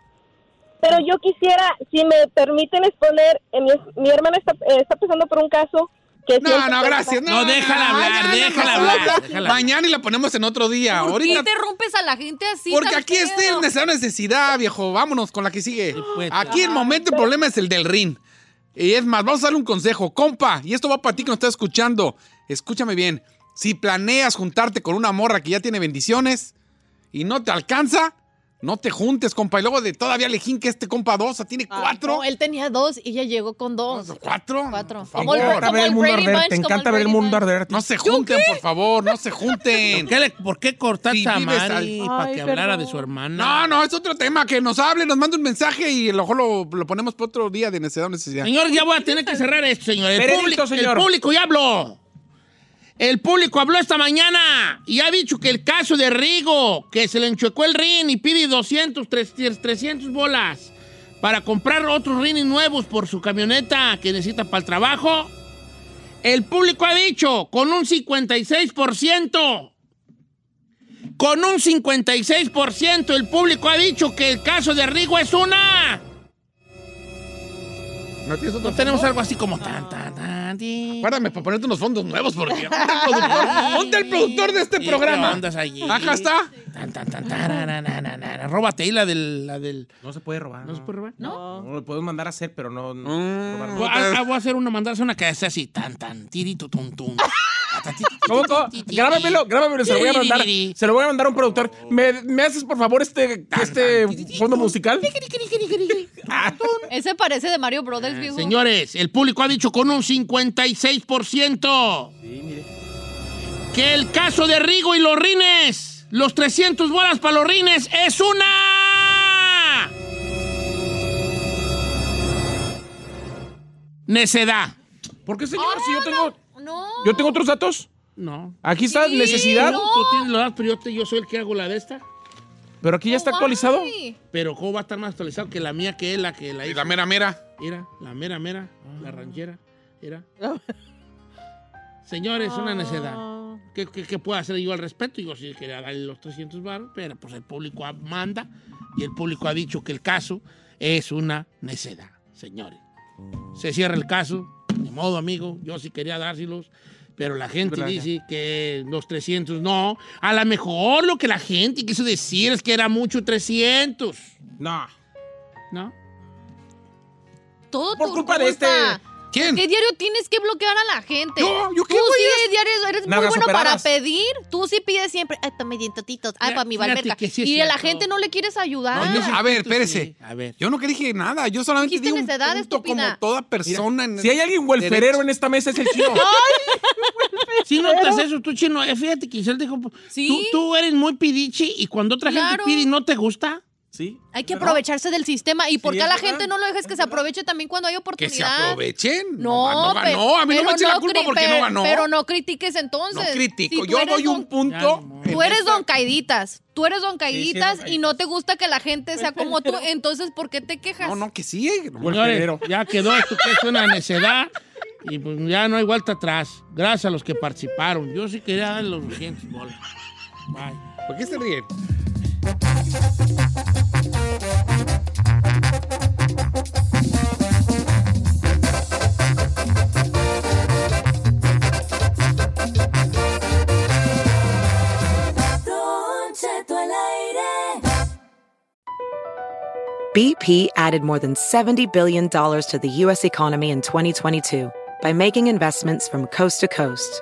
Pero yo quisiera, si me permiten exponer, eh, mi, mi hermana está, eh, está pasando por un caso que... No, no, gracias. No, No, déjala hablar, déjala no, hablar, no, déjala hablar. Mañana y la ponemos en otro día. ¿Por qué Ahorita. interrumpes a la gente así? Porque aquí está el necesidad viejo. Vámonos con la que sigue. pues, Aquí el momento, el problema es el del ring. Y es más, vamos a darle un consejo. Compa, y esto va para ti que nos está escuchando. Escúchame bien. Si planeas juntarte con una morra que ya tiene bendiciones y no te alcanza, no te juntes, compa. Y luego de todavía lejín que este compa dos, o sea, tiene Ay, cuatro. no, él tenía dos y ella llegó con dos. ¿Cuatro? Cuatro. Por Como el- favor. encanta como ver el el mundo Brady arder. Bunch, Te como encanta el ver el Brady mundo Bunch. arder. No se junten, por favor, no se junten. [laughs] ¿Qué le- ¿Por qué cortaste Si a vives Mari al- para Ay, que hablara de su hermana? No, no, es otro tema. Que nos hable, nos mande un mensaje y a lo mejor lo, lo ponemos para otro día de necesidad o necesidad. Señor, ya voy a tener que cerrar esto, señor. El, Veredicto, público, señor. el público ya habló. El público habló esta mañana y ha dicho que el caso de Rigo, que se le enchuecó el rin y pide 200, 300, 300 bolas para comprar otros rines nuevos por su camioneta que necesita para el trabajo. El público ha dicho con un 56% Con un 56% el público ha dicho que el caso de Rigo es una... ¿No tienes otro No tenemos algo así como tan, tan, tan, ti. Guárdame para ponerte unos fondos nuevos porque... ¿Dónde el productor? ¿Dónde el productor de este ¿Y qué programa? allí? Acá está. Tan, tan, tan, tarananana. Róbate ahí la del... La del No se puede robar. ¿No se puede robar? No. No lo podemos mandar a hacer, pero no. no Mm. robar. Voy a, voy a hacer una, mandarse una que sea así, tan, tan, tirito, tum, tum. [laughs] ¿Cómo, cómo? Grábamelo, grábamelo, se lo voy a mandar. Se lo voy a mandar a un productor. ¿Me, me haces, por favor, este, este fondo musical? Ese parece de Mario Brothers, viejo. Señores, el público ha dicho con un 56% que el caso de Rigo y los rines, los 300 bolas para los rines, es una necedad. ¿Por qué, señor? si yo tengo, No. Yo tengo otros datos. No. Aquí está Sí, necesidad, no. Tú tienes los datos, pero yo, te- yo soy el que hago la de esta. pero aquí ya está actualizado. Ay. Pero ¿cómo va a estar más actualizado que la mía, que es la que la Y hizo? la mera mera. Era la mera mera, la ranchera, era. Señores, una necedad. ¿Qué, qué, qué puedo hacer yo al respecto? Yo sí quería darle los 300 baros, pero pues el público manda y el público ha dicho que el caso es una necedad, señores. Se cierra el caso, modo, amigo, yo sí quería dárselos, pero la gente dice que los 300 no. A lo mejor lo que la gente quiso decir es que era mucho 300, No. ¿no? Todo Por tu culpa de este- ¿Quién? ¿Qué diario tienes que bloquear a la gente? Yo, ¿yo qué Tú voy sí diario eres muy bueno para pedir. Tú sí pides siempre. Ay, para mis dientatitos. Ay, para mi sí es y a la gente no le quieres ayudar. No, yo sí A ver, espérese. sí. A ver. Yo no que dije nada, yo solamente Dijiste di un punto estúpida. como toda persona. en Si hay alguien welferero en esta mesa es el chino. [laughs] [laughs] Si notas eso, tú, chino, eh, fíjate que Giselle dijo, tú, tú eres muy pidichi y cuando otra gente Claro. pide y no te gusta, ¿Sí? Hay que aprovecharse del sistema. ¿Y por qué a la verdad. gente no lo dejes que se aproveche también cuando hay Que oportunidad? se aprovechen. No, no. A mí no me eche la culpa porque no ganó. Pero no critiques entonces. No critico. Si Yo doy don- un punto. Ya, Tú eres don Caiditas. Tú eres don Caiditas y no te gusta que la gente sea como tú. [laughs] Entonces, ¿por qué te quejas? No, no, que sí. señores, ya quedó esto que es una necedad y pues ya no hay vuelta atrás. Gracias a los que participaron. Yo sí quería darle los 200 bolas. Bye. ¿Por qué se ríen? BP added more than $70 billion to the U.S. economy in 2022 by making investments from coast to coast.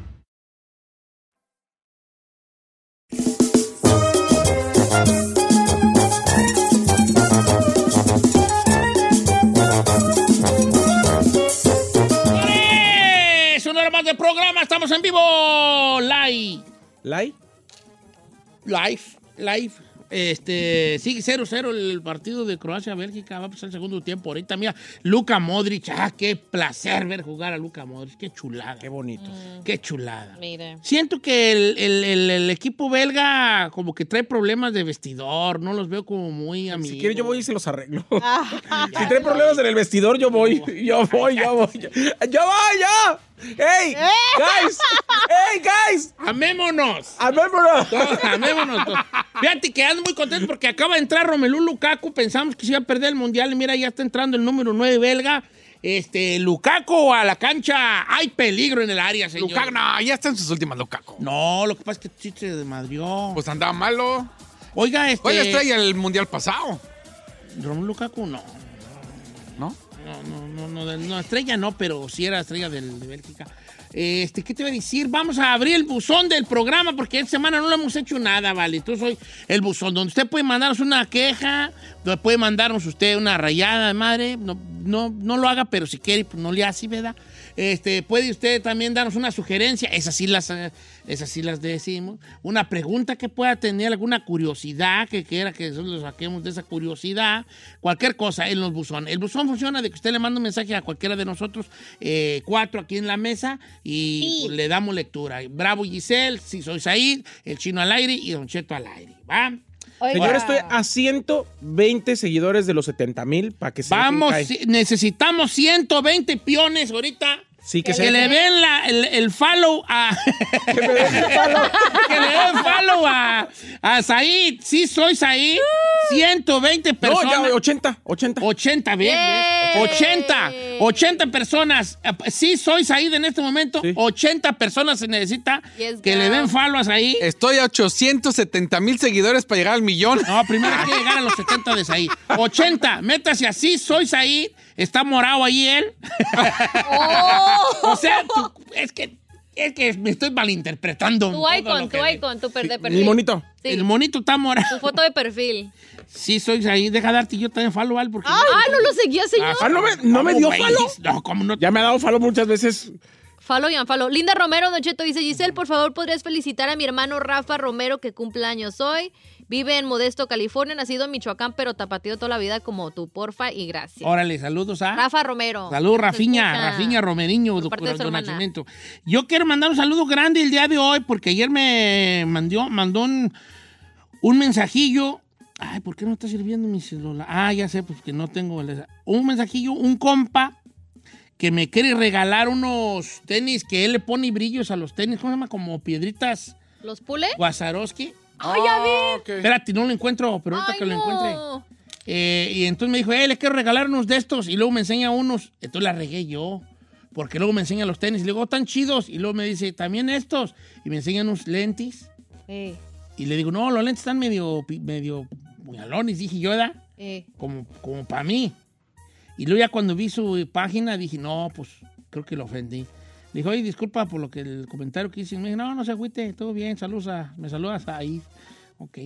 Vivo. Live. ¿Lai? Live. Live. Este, sigue 0-0 el partido de Croacia-Bélgica. Va a pasar el segundo tiempo. Ahorita, mira, Luka Modric. Ah, qué placer ver jugar a Luka Modric. Qué chulada. Qué bonito. Qué chulada. Mire. Siento que el, el- el- el equipo belga como que trae problemas de vestidor. No los veo como muy amigos. Si quiere, yo voy y se los arreglo. [laughs] si trae problemas en el vestidor, yo voy. [laughs] Yo voy, yo voy. Yo, yo voy, yo. ¡Hey! ¡Guys! ¡Hey, guys! ¡Amémonos! ¡Amémonos! Todos, amémonos todos. Fíjate que ando muy contento porque acaba de entrar Romelu Lukaku. Pensamos que se iba a perder el mundial y mira, ya está entrando el número 9 belga. Este, Lukaku a la cancha. Hay peligro en el área, señor. Lukaku, no, ya está en sus últimas, Lukaku. No, lo que pasa es que sí se desmadrió. Pues andaba malo. Oiga, este. Oye, estrella el mundial pasado. Romelu Lukaku, no. ¿No? No, no, estrella no, pero sí era estrella del- de Bélgica. Este, ¿qué te iba a decir? Vamos a abrir el buzón del programa porque esta semana no lo hemos hecho nada, ¿vale? Entonces soy el buzón donde usted puede mandarnos una queja, donde puede mandarnos usted una rayada de madre. No, no, no lo haga, pero si quiere, pues no le hace, ¿verdad? Este, puede usted también darnos una sugerencia, esas sí las, eh, esas sí las decimos. Una pregunta que pueda tener, alguna curiosidad que quiera que nosotros lo saquemos de esa curiosidad, cualquier cosa en los buzones. El buzón funciona de que usted le manda un mensaje a cualquiera de nosotros, eh, cuatro aquí en la mesa, y le damos lectura. Bravo Giselle, si soy Said, el chino al aire y Don Cheto al aire. ¿Va? Señor, estoy a 120 seguidores de los 70 mil para que se Vamos, necesitamos 120 piones ahorita. Sí, que que, se- le den la- el, el follow a. [laughs] que, le den follow a, a Said. Sí, soy Said. 120 No, personas. ya 80, 80. 80, ¿ves? Yay. 80. 80 personas. Sí, soy Said en este momento. 80 personas se necesita Yes, que le den follow a Said. Estoy a 870 mil seguidores para llegar al millón. No, primero hay que llegar a los 70 de Said. 80, métase así, soy Said. Está morado ahí él. [laughs] o sea, tú- es que es que me estoy malinterpretando. Tu icon, tu icon, tu per- de perfil. Mi monito. Sí. El monito está morado. Tu foto de perfil. Sí, soy Said. Deja darte yo también follow al porque. Ah, no lo seguía, señor. Ah, no me, no me ¿Cómo, dio follow. No, ¿cómo no? Ya me ha dado follow muchas veces. Follow y unfollow. Linda Romero, Don Cheto, dice, Giselle, por favor, ¿podrías felicitar a mi hermano Rafa Romero, que cumple años hoy? Vive en Modesto, California, nacido en Michoacán, pero tapatío toda la vida como tú, porfa, y gracias. Órale, saludos a. Rafa Romero. Saludos, Rafiña. Rafiña Romeriño, Por do, parte de nacimiento. Yo quiero mandar un saludo grande el día de hoy porque ayer me mandó, mandó un, un mensajillo. Ay, ¿por qué no está sirviendo mi celular? Ah, ya sé, pues que no tengo. Un mensajillo, un compa que me quiere regalar unos tenis que él le pone brillos a los tenis. ¿Cómo se llama? Como piedritas ¿Los pule? Wazarowski. ¡Ay, ya vi! Espérate, no lo encuentro, pero ahorita Ay, que lo no. encuentre. Eh, y entonces me dijo, eh, le quiero regalar unos de estos. Y luego me enseña unos. Entonces la regué yo. Porque luego me enseña los tenis. Y luego, "Oh, tan chidos. Y luego me dice, también estos. Y me enseñan unos lentes. Eh, Y le digo, no, los lentes están medio, medio puñalones. Dije yo, ¿da? eh. Como, como para mí. Y luego ya cuando vi su página dije, no, pues creo que lo ofendí. Dijo, oye, disculpa por lo que el comentario que hice. Y me dijo, no, no se agüite, todo bien, saludos a, me saludas ahí. Ok.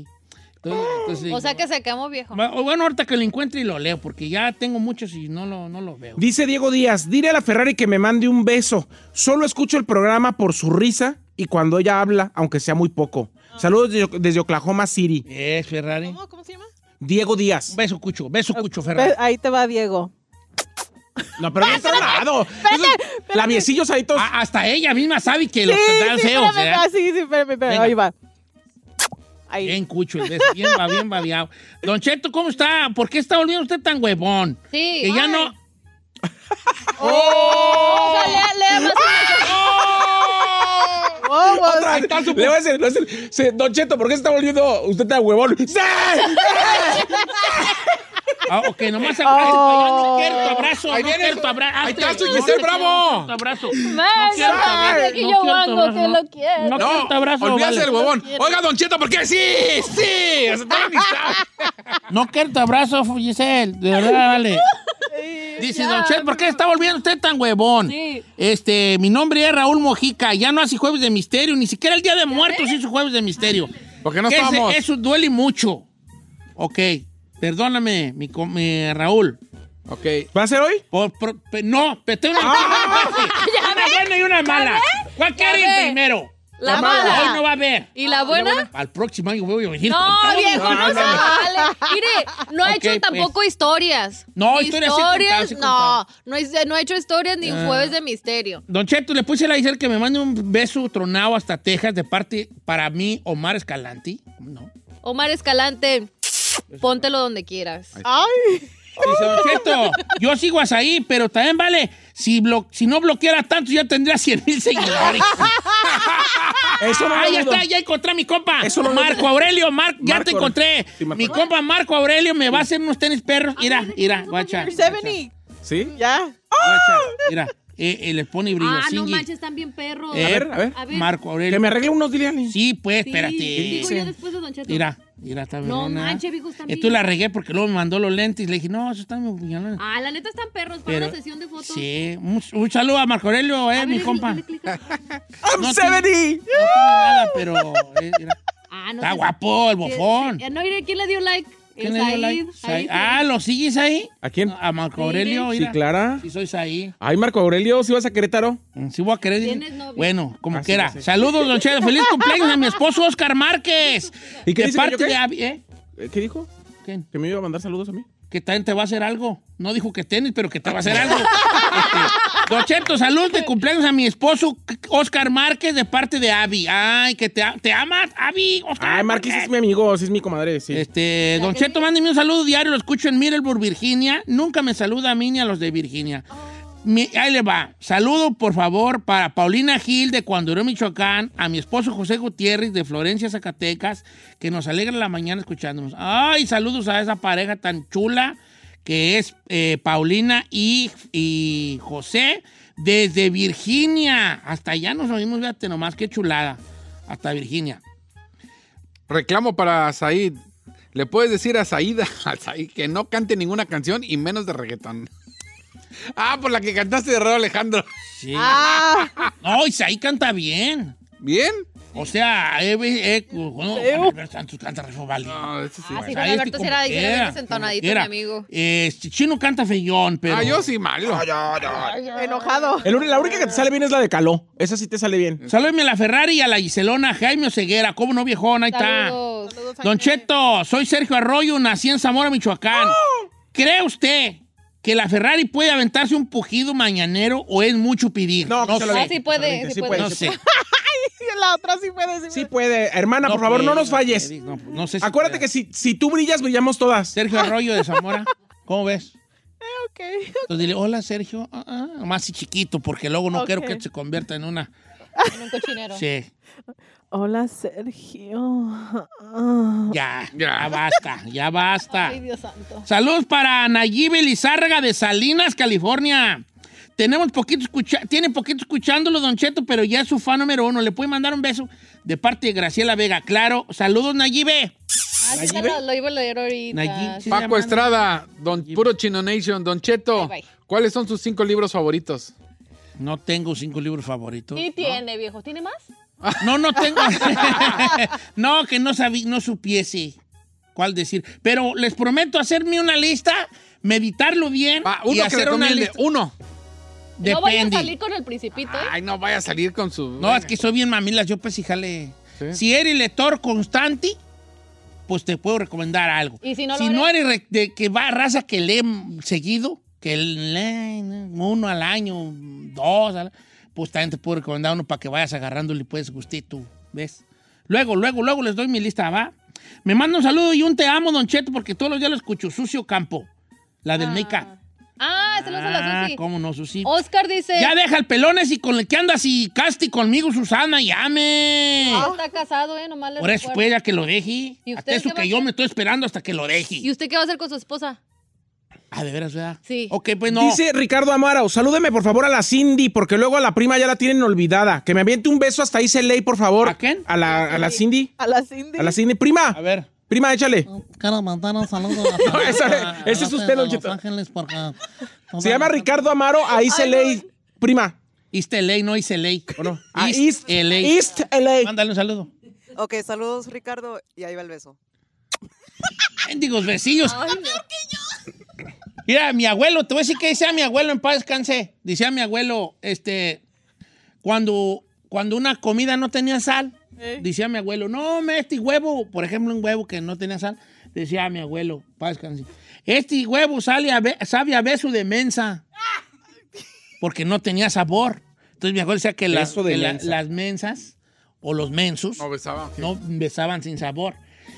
Entonces, entonces, O sea que se quemó viejo. Bueno, ahorita que lo encuentre y lo leo, porque ya tengo muchos y no lo, no lo veo. Dice Diego Díaz, dile a la Ferrari que me mande un beso. Solo escucho el programa por su risa y cuando ella habla, aunque sea muy poco. Saludos desde, desde Oklahoma City. Es Ferrari. ¿Cómo, ¿Cómo se llama? Diego Díaz. Beso, Cucho, beso, Cucho, Ferrari. Ahí te va Diego. No, pero bien tronado. Labiecillos ahí todos. Hasta ella misma sabe que los dan sí, feos. espérame, ¿verdad? ah, sí, sí, espérame, espérame. Venga. Ahí va. Ahí. Bien, Cucho, el bien, va, bien babiado. Don Cheto, ¿cómo está? ¿Por qué está volviendo usted tan huevón? Sí. Que ya no... [laughs] O sea, lea, lea más Le voy a decir, le voy a decir, sí, Don Cheto, ¿por qué se está volviendo usted tan huevón? ¡Sí! [laughs] Ah, ok, nomás abrazo. Oh. No quiero tu abrazo. Ahí no viene quiero tu abrazo. ahí está su No Giselle Bravo. tu abrazo. Venga, quiero tu abrazo, que no yo hago que no. lo quiero. No quiero tu abrazo, olvídate del huevón. Oiga, Don Cheto, ¿por qué? Sí, sí. La [laughs] amistad. No quiero tu abrazo, Giselle. De verdad, vale. Dice ya. Don Cheto, ¿por qué está volviendo usted tan huevón? Sí. Este, mi nombre es Raúl Mojica. Ya no hace jueves de misterio. Ni siquiera el Día de Muertos hizo jueves de misterio. ¿Por qué no Que ese- estamos? Eso duele mucho. Ok, perdóname, mi, mi Raúl. Ok. ¿Va a ser hoy? Por- por- pe- no, pero tengo una, [laughs] [laughs] una buena y una mala. ¿Cuál quiere ir ve. primero? La Hoy mala. no va a haber. ¿Y la buena? Al próximo año voy a venir. No, con viejo, no, se vale. Mire, no ha hecho pues. tampoco historias. No, historias sí he contado, sí he no, no, no ha hecho historias ni Ah. jueves de misterio. Don Cheto, le puse a la Giselle que me mande un beso tronado hasta Texas de parte para mí, Omar Escalanti. No. Omar Escalante, póntelo donde quieras. Ay. Dice Don Cheto, yo sigo hasta ahí, pero también vale, si, blo- si no bloqueara tanto ya tendría 100 mil seguidores. [laughs] Eso no ah, lo dudo. está, ya encontré a mi compa. Eso no lo Marco. Aurelio, Mar- ya Marco. te encontré. Sí, Marco. mi compa Marco Aurelio me va a hacer unos tenis perros. Mira, mira, guacha. You're 70. ¿Sí? Ya. guacha, Mira, eh, eh, pone brillo. Ah, no manches, están bien perros. Eh, A ver, a ver. A ver. Marco Que Aurelio. me arregle unos. Sí, pues, Sí, espérate. Digo yo después de Don Cheto. Mira, Mira, está No verona. manches, viejos, están Y tú la regué porque luego me mandó los lentes. Le dije, no, eso está muy bien. Ah, la neta están perros para Pero- una sesión de fotos. Sí, un, un saludo a Marco Aurelio, eh, mi compa. I'm [laughs] No 70. No tiene nada, pero eh, Ah, no está guapo el bofón. No, mire, ¿quién le dio like? ¿Quién El le dio Said, like? Said, Said. Ah, ¿lo sigues ahí? ¿A quién? A Marco Sí. Aurelio, Sí, mira. Clara. Sí, sois ahí. Ay, Marco Aurelio, si vas a Querétaro. Mm, Sí voy a querer. ¿Tienes novio? Bueno, como Ah, sí, quiera. Saludos, Don. Feliz cumpleaños a mi esposo Oscar Márquez. ¿Y qué de dice que parte yo qué? Eh, ¿Qué dijo? ¿Quién? Que me iba a mandar saludos a mí. Que también te va a hacer algo. No dijo que tenis, pero que te va a hacer algo. Este, Don Cheto, salud de cumpleaños a mi esposo Oscar Márquez de parte de Abby. Ay, que te, te amas. Oscar Ay, Marquis es mi amigo, sí es mi comadre, sí. Este, Don Cheto, mándeme un saludo diario, lo escucho en Middleburg, Virginia. Nunca me saluda a mí ni a los de Virginia. Ahí le va. Saludo, por favor, para Paulina Gil de Cuanduró, Michoacán, a mi esposo José Gutiérrez de Florencia, Zacatecas, que nos alegra la mañana escuchándonos. Ay, saludos a esa pareja tan chula que es eh, Paulina y, y José desde Virginia. Hasta allá nos oímos, fíjate nomás, qué chulada. Hasta Virginia. Reclamo para Said. Le puedes decir a Saida, [laughs] que no cante ninguna canción y menos de reggaetón. Ah, por la que cantaste de Raúl Alejandro. Sí. Ah, No, Isaí canta bien. ¿Bien? O sea, eh, eh, no. Juan Santos canta re vale. No, eso sí. Ah, sí, es Alberto como diferente, quiera. mi amigo. Eh, Chino canta feyón, pero... Ah, yo sí malo. enojado. El la única que te sale bien es la de Caló. Esa sí te sale bien. Salúdeme a la Ferrari y a la Giselona, Jaime Oseguera. ¿Cómo no, viejón? Ahí está. Saludos. Don Cheto, soy Sergio Arroyo, nací en Zamora, Michoacán. ¿Cree usted que la Ferrari puede aventarse un pujido mañanero o es mucho pedir? No, lo sé. Ah, sí puede, sí puede. No sé. [laughs] La otra sí puede decir. Sí puede. Hermana, por favor, no puede, nos falles. puede, No, no sé si Acuérdate que si, si tú brillas, brillamos todas. Sergio Arroyo de Zamora, ¿cómo ves? [laughs] Ok. Entonces dile, hola Sergio, ah, ah, más y chiquito, porque luego no quiero que se convierta en una. En un cochinero. Sí, Hola, Sergio. Ah. ya, ya, Ya. basta, ya basta. Ay, Dios santo. Saludos para Nayib Elizárraga de Salinas, California. Tenemos poquito escucha tiene poquito escuchándolo, Don Cheto, pero ya es su fan número uno. Le puede mandar un beso de parte de Graciela Vega. Claro, saludos, Nayibe. Ah, sí, lo, lo iba a leer ahorita. Nayib, sí. Paco. Estrada, Don Puro Chino Nation, Don Cheto. Bye, bye. ¿Cuáles son sus cinco libros favoritos? No tengo cinco libros favoritos. Sí tiene, viejo. ¿Tiene más? No, no tengo. [laughs] [laughs] no, que no sabí, no supiese cuál decir. Pero les prometo hacerme una lista, meditarlo bien Va, y uno que hacer una lista. Uno. No vaya a salir con el principito, ¿eh? Ay, no vaya a salir con su. No, es que soy bien mamilas, yo pues híjale. Sí. Si eres lector constante, pues te puedo recomendar algo. ¿Y si no lo si no eres? eres re- de que va raza que lee seguido, que lee uno al año, dos, al- pues también te puedo recomendar uno para que vayas agarrándole pues gustito, ¿ves? Luego, luego, luego les doy mi lista, ¿va? Me manda un saludo y un te amo, Don Cheto, porque todos los días lo escucho. Sucio Campo, la del Ah. Meca. Ah, se lo hace la Ah, Susi. cómo no, Susi. Oscar dice. Ya deja el pelones y con el que andas y casti conmigo, Susana, llame. Ya está casado, ¿eh? Nomás le Por eso, pues, ya que lo deje. ¿Y usted Hasta eso a que yo me estoy esperando hasta que lo deje. ¿Y usted qué va a hacer con su esposa? Ah, de veras, ¿verdad? Sí. Ok, pues no. Dice Ricardo Amaro, salúdeme por favor a la Cindy, porque luego a la prima ya la tienen olvidada. Que me aviente un beso hasta ahí se ley, por favor. ¿A quién? A la, a la Cindy. A la Cindy. A la Cindy. Prima, A ver. prima, échale. Quiero mandar un saludo a [laughs] No, esa- ese es usted, Don Cheto. Ángeles, porque... Se llama Ricardo Amaro, ahí se ley. Prima. East LA, no East LA. ¿O no? Ah, East, LA. East LA. Mándale un saludo. Ok, saludos Ricardo y ahí va el beso. Mendigos besillos. Mira, mi abuelo, te voy a decir que decía mi abuelo en paz descanse. Decía mi abuelo, este, cuando, cuando una comida no tenía sal, decía mi abuelo, no, me este huevo, por ejemplo, un huevo que no tenía sal, decía mi abuelo, paz descanse, este huevo sale a be- sabe a beso de mensa, porque no tenía sabor. Entonces mi abuelo decía que, las, Beso de que la- mensa. las mensas o los mensos No besaba. no besaban sin sabor.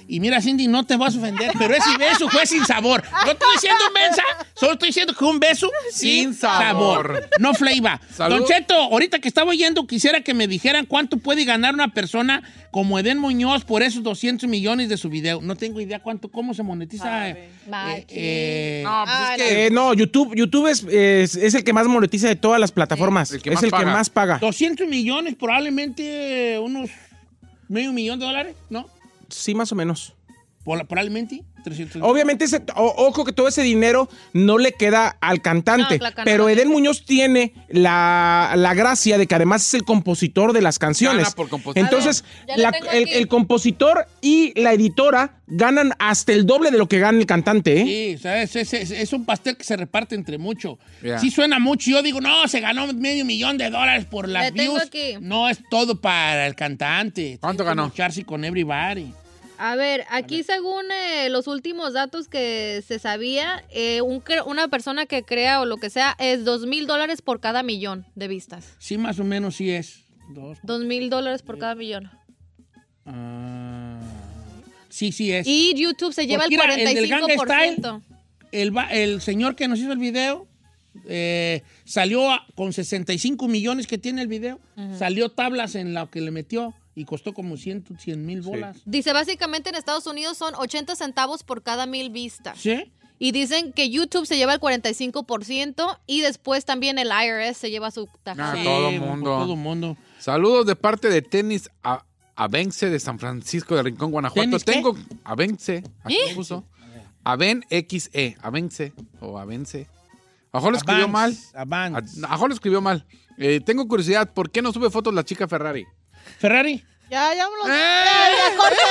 Y mira, Cindy, no te vas a ofender, pero ese beso fue sin sabor. No estoy diciendo mensa, solo estoy diciendo que un beso sin, Sin sabor. sabor. No flavor. Salud. Don Cheto, ahorita que estaba oyendo, quisiera que me dijeran cuánto puede ganar una persona como Eden Muñoz por esos 200 millones de su video. No tengo idea cuánto, cómo se monetiza. eh, Machín. eh, No, pues Ah, es que. Eh, no, YouTube, YouTube es, es, es el que más monetiza de todas las plataformas. El que es el que más paga. 200 millones, probablemente unos medio millón de dólares, ¿no? Sí, más o menos. Por- Probablemente 300 Obviamente, ese- o- ojo que todo ese dinero no le queda al cantante, No, pero no Eden Muñoz tiene la, la gracia de que además es el compositor de las canciones. Gana por compositor. Entonces, ver, la- el, compositor y la editora ganan hasta el doble de lo que gana el cantante, ¿eh? Sí, o sea, es, es- es- es un pastel que se reparte entre mucho. Ya. Sí suena mucho. Yo digo, no, se ganó medio millón de dólares por las Le tengo views. aquí. No es todo para el cantante. ¿Cuánto ganó? mocharse con everybody. A ver, aquí según eh, los últimos datos que se sabía, eh, un una persona que crea o lo que sea es dos mil dólares por cada millón de vistas. Sí, más o menos sí es. Dos. Mil dólares por cada millón. Ah, sí, sí es. Y YouTube se lleva el Porque mira, el del 45%. El, señor que nos hizo el video eh, salió a- con 65 millones que tiene el video. Salió tablas en lo que le metió y costó como 100 mil bolas. Dice, básicamente en Estados Unidos son 80 centavos por cada mil vistas. ¿Sí? Y dicen que YouTube se lleva el 45% y después también el IRS se lleva su Ah, tajada. todo pues, mundo. todo mundo. Saludos de parte de Tenis a Avence de San Francisco de Rincón, Guanajuato. Tengo Avence, aquí ¿Eh? puso. Aven XE, Avence o Avence. A lo mejor lo escribió mal. Avance. A a lo mejor lo escribió mal. Eh, tengo curiosidad, ¿por qué no sube fotos la chica Ferrari? Ferrari. Ya, ya me lo... ¡Eh! Ya, ya, corta,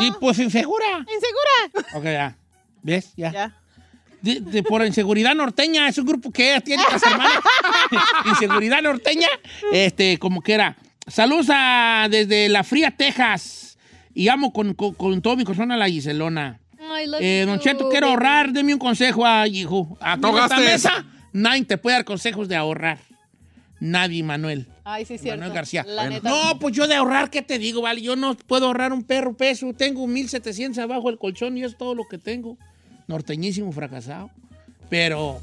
eh. Y pues insegura. Insegura. Ok, ya. ¿Ves? Ya. Ya. De, de- por Inseguridad Norteña, es un grupo que tiene las [laughs] hermanas. Inseguridad Norteña, este, como que era. Saludos a, desde la fría Texas. Y amo con, con- con todo mi corazón a la Giselona. I love Eh, don Cheto, quiero ahorrar. Deme un consejo, a hijo. No en esta mesa, nadie te puede dar consejos de ahorrar. Nadie, Manuel. Ay, sí, cierto. Manuel García. La neta. No, pues yo de ahorrar, ¿qué te digo? Vale, yo no puedo ahorrar un perro peso. Tengo 1700 abajo el colchón y es todo lo que tengo. Norteñísimo fracasado. Pero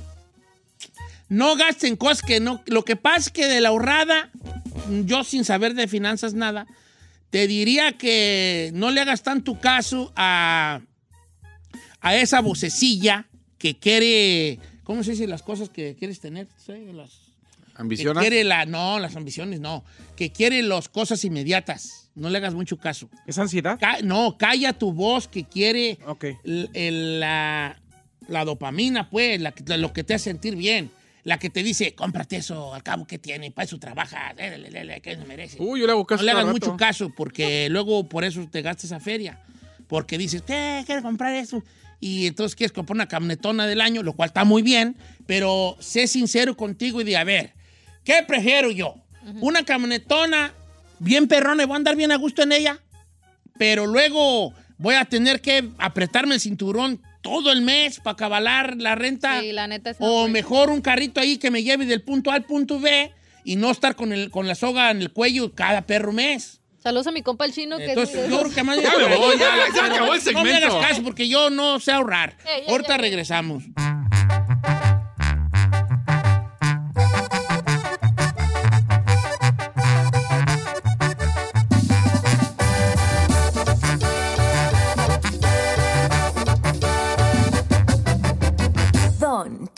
no gasten cosas que no. Lo que pasa es que de la ahorrada, yo sin saber de finanzas nada, te diría que no le hagas tanto caso a, a esa vocecilla que quiere. ¿Cómo se dice las cosas que quieres tener? Sí, las, que ¿Ambicionas? quiere la, no, las ambiciones no. Que quiere las cosas inmediatas. No le hagas mucho caso. ¿Es ansiedad? Ca- no, calla tu voz que quiere Ok. el- el- la, la dopamina, pues, la que- lo que te hace sentir bien. La que te dice, cómprate eso, al cabo que tiene, para eso trabaja, le, le, le, que se merece. Uy, yo le hago caso no le hagas rato. mucho caso, porque luego por eso te gastas esa feria. Porque dices, ¿qué? Quiero comprar eso. Y entonces quieres comprar una camionetona del año, lo cual está muy bien, pero sé sincero contigo y di, a ver, ¿qué prefiero yo? ¿Una camionetona bien perrona y voy a andar bien a gusto en ella? Pero luego voy a tener que apretarme el cinturón todo el mes para cabalar la renta. Sí, la neta es O mejor un carrito ahí que me lleve del punto A al punto B y no estar con, el, con la soga en el cuello cada perro mes. Saludos a mi compa el chino que es yo creo que más Ya me voy, ya, ya Pero acabó el No me hagas caso porque yo no sé ahorrar. Ya, Ahorita regresamos.